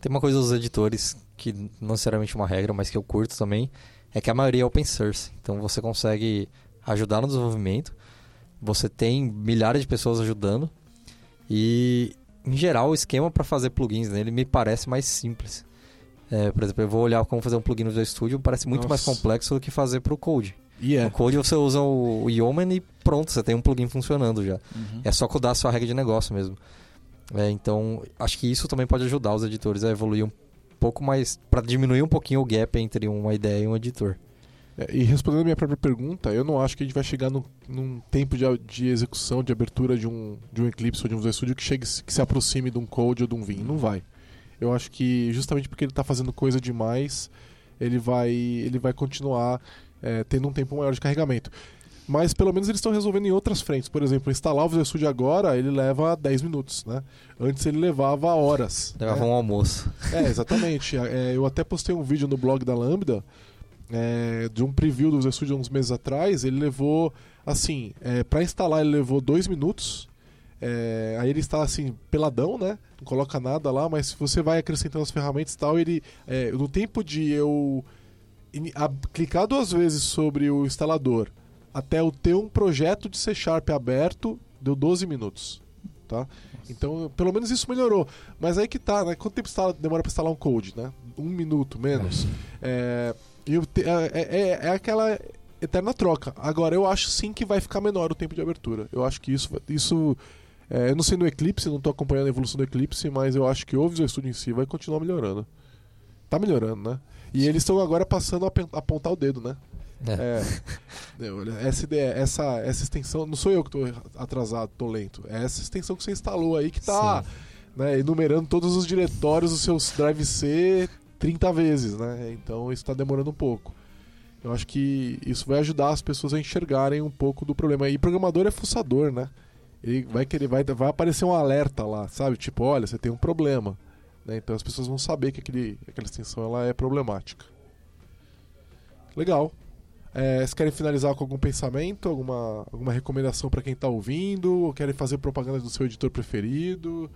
Tem uma coisa dos editores que não necessariamente uma regra, mas que eu curto também, é que a maioria é open source. Então você consegue ajudar no desenvolvimento, você tem milhares de pessoas ajudando e em geral o esquema para fazer plugins nele me parece mais simples. É, por exemplo, eu vou olhar como fazer um plugin no Visual Studio, parece muito mais Nossa. complexo do que fazer para o Code. E é. No Code você usa o Yeoman e pronto, você tem um plugin funcionando já. É só codar a sua regra de negócio mesmo. É, então, acho que isso também pode ajudar os editores a evoluir um pouco mais, para diminuir um pouquinho o gap entre uma ideia e um editor. É, E respondendo a minha própria pergunta, eu não acho que a gente vai chegar num, num tempo de, de execução, de abertura de um, de um Eclipse ou de um Visual Studio que, chegue, que se aproxime de um Code ou de um Vim. Não vai. Eu acho que justamente porque ele está fazendo coisa demais, ele vai, ele vai continuar é, tendo um tempo maior de carregamento. Mas pelo menos eles estão resolvendo em outras frentes. Por exemplo, instalar o Visual Studio agora, ele leva 10 minutos, né? Antes ele levava horas. Levava né? um almoço. É, exatamente. É, eu até postei um vídeo no blog da Lambda é, de um preview do Visual Studio uns meses atrás. Ele levou, assim, é, para instalar ele levou dois minutos. É, aí ele está assim, peladão, né? Não coloca nada lá, mas se você vai acrescentando as ferramentas e tal, ele. é, no tempo de eu a- clicar duas vezes sobre o instalador até eu ter um projeto de C Sharp aberto, deu 12 minutos. Tá? Então, pelo menos isso melhorou. Mas aí que tá, né? Quanto tempo instala- demora para instalar um code, né? Um minuto, menos. É, e eu te- é, é- é aquela eterna troca. Agora, eu acho sim que vai ficar menor o tempo de abertura. Eu acho que isso. isso é, eu não sei no Eclipse, não tô acompanhando a evolução do Eclipse, mas eu acho que o Visual Studio em si vai continuar melhorando. Tá melhorando, né? E eles estão agora passando a apontar o dedo, né? É. É, olha, essa, ideia, essa, essa extensão, não sou eu que tô atrasado, tô lento. É essa extensão que você instalou aí que tá Sim. né, enumerando todos os diretórios dos seus Drive C 30 vezes, né? Então isso tá demorando um pouco. Eu acho que isso vai ajudar as pessoas a enxergarem um pouco do problema. E programador é fuçador, né? Ele vai querer, vai, vai aparecer um alerta lá, sabe? Tipo, olha, você tem um problema. né? Então as pessoas vão saber que aquele, aquela extensão ela é problemática. Legal. É, vocês querem finalizar com algum pensamento, alguma, alguma recomendação para quem está ouvindo? Ou querem fazer propaganda do seu editor preferido?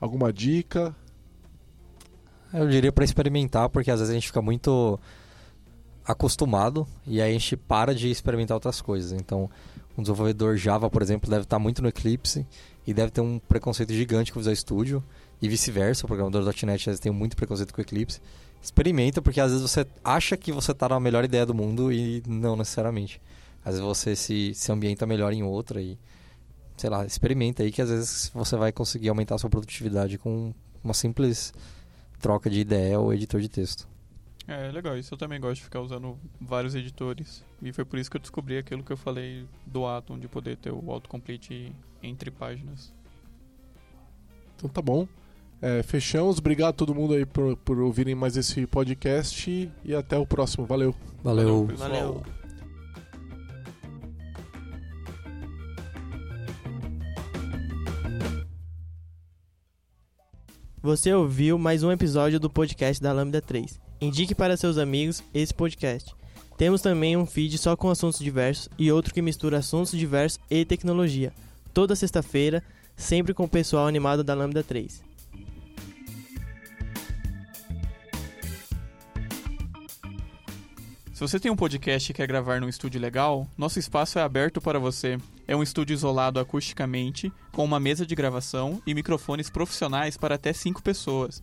Alguma dica? Eu diria para experimentar, porque às vezes a gente fica muito acostumado e aí a gente para de experimentar outras coisas. Então, um desenvolvedor Java, por exemplo, deve estar muito no Eclipse e deve ter um preconceito gigante com o Visual Studio e vice-versa. O programador .NET tem muito preconceito com o Eclipse. Experimenta, porque às vezes você acha que você está na melhor ideia do mundo e não necessariamente. Às vezes você se, se ambienta melhor em outra e, sei lá, experimenta aí que às vezes você vai conseguir aumentar a sua produtividade com uma simples troca de ideia ou editor de texto. É legal, isso eu também gosto de ficar usando vários editores. E foi por isso que eu descobri aquilo que eu falei do Atom, de poder ter o autocomplete entre páginas. Então tá bom. É, fechamos. Obrigado a todo mundo aí por, por ouvirem mais esse podcast e até o próximo. Valeu. Valeu. pessoal. Valeu. Você ouviu mais um episódio do podcast da Lambda 3. Indique para seus amigos esse podcast. Temos também um feed só com assuntos diversos e outro que mistura assuntos diversos e tecnologia. Toda sexta-feira, sempre com o pessoal animado da Lambda 3. Se você tem um podcast e quer gravar num estúdio legal, nosso espaço é aberto para você. É um estúdio isolado acusticamente, com uma mesa de gravação e microfones profissionais para até 5 pessoas.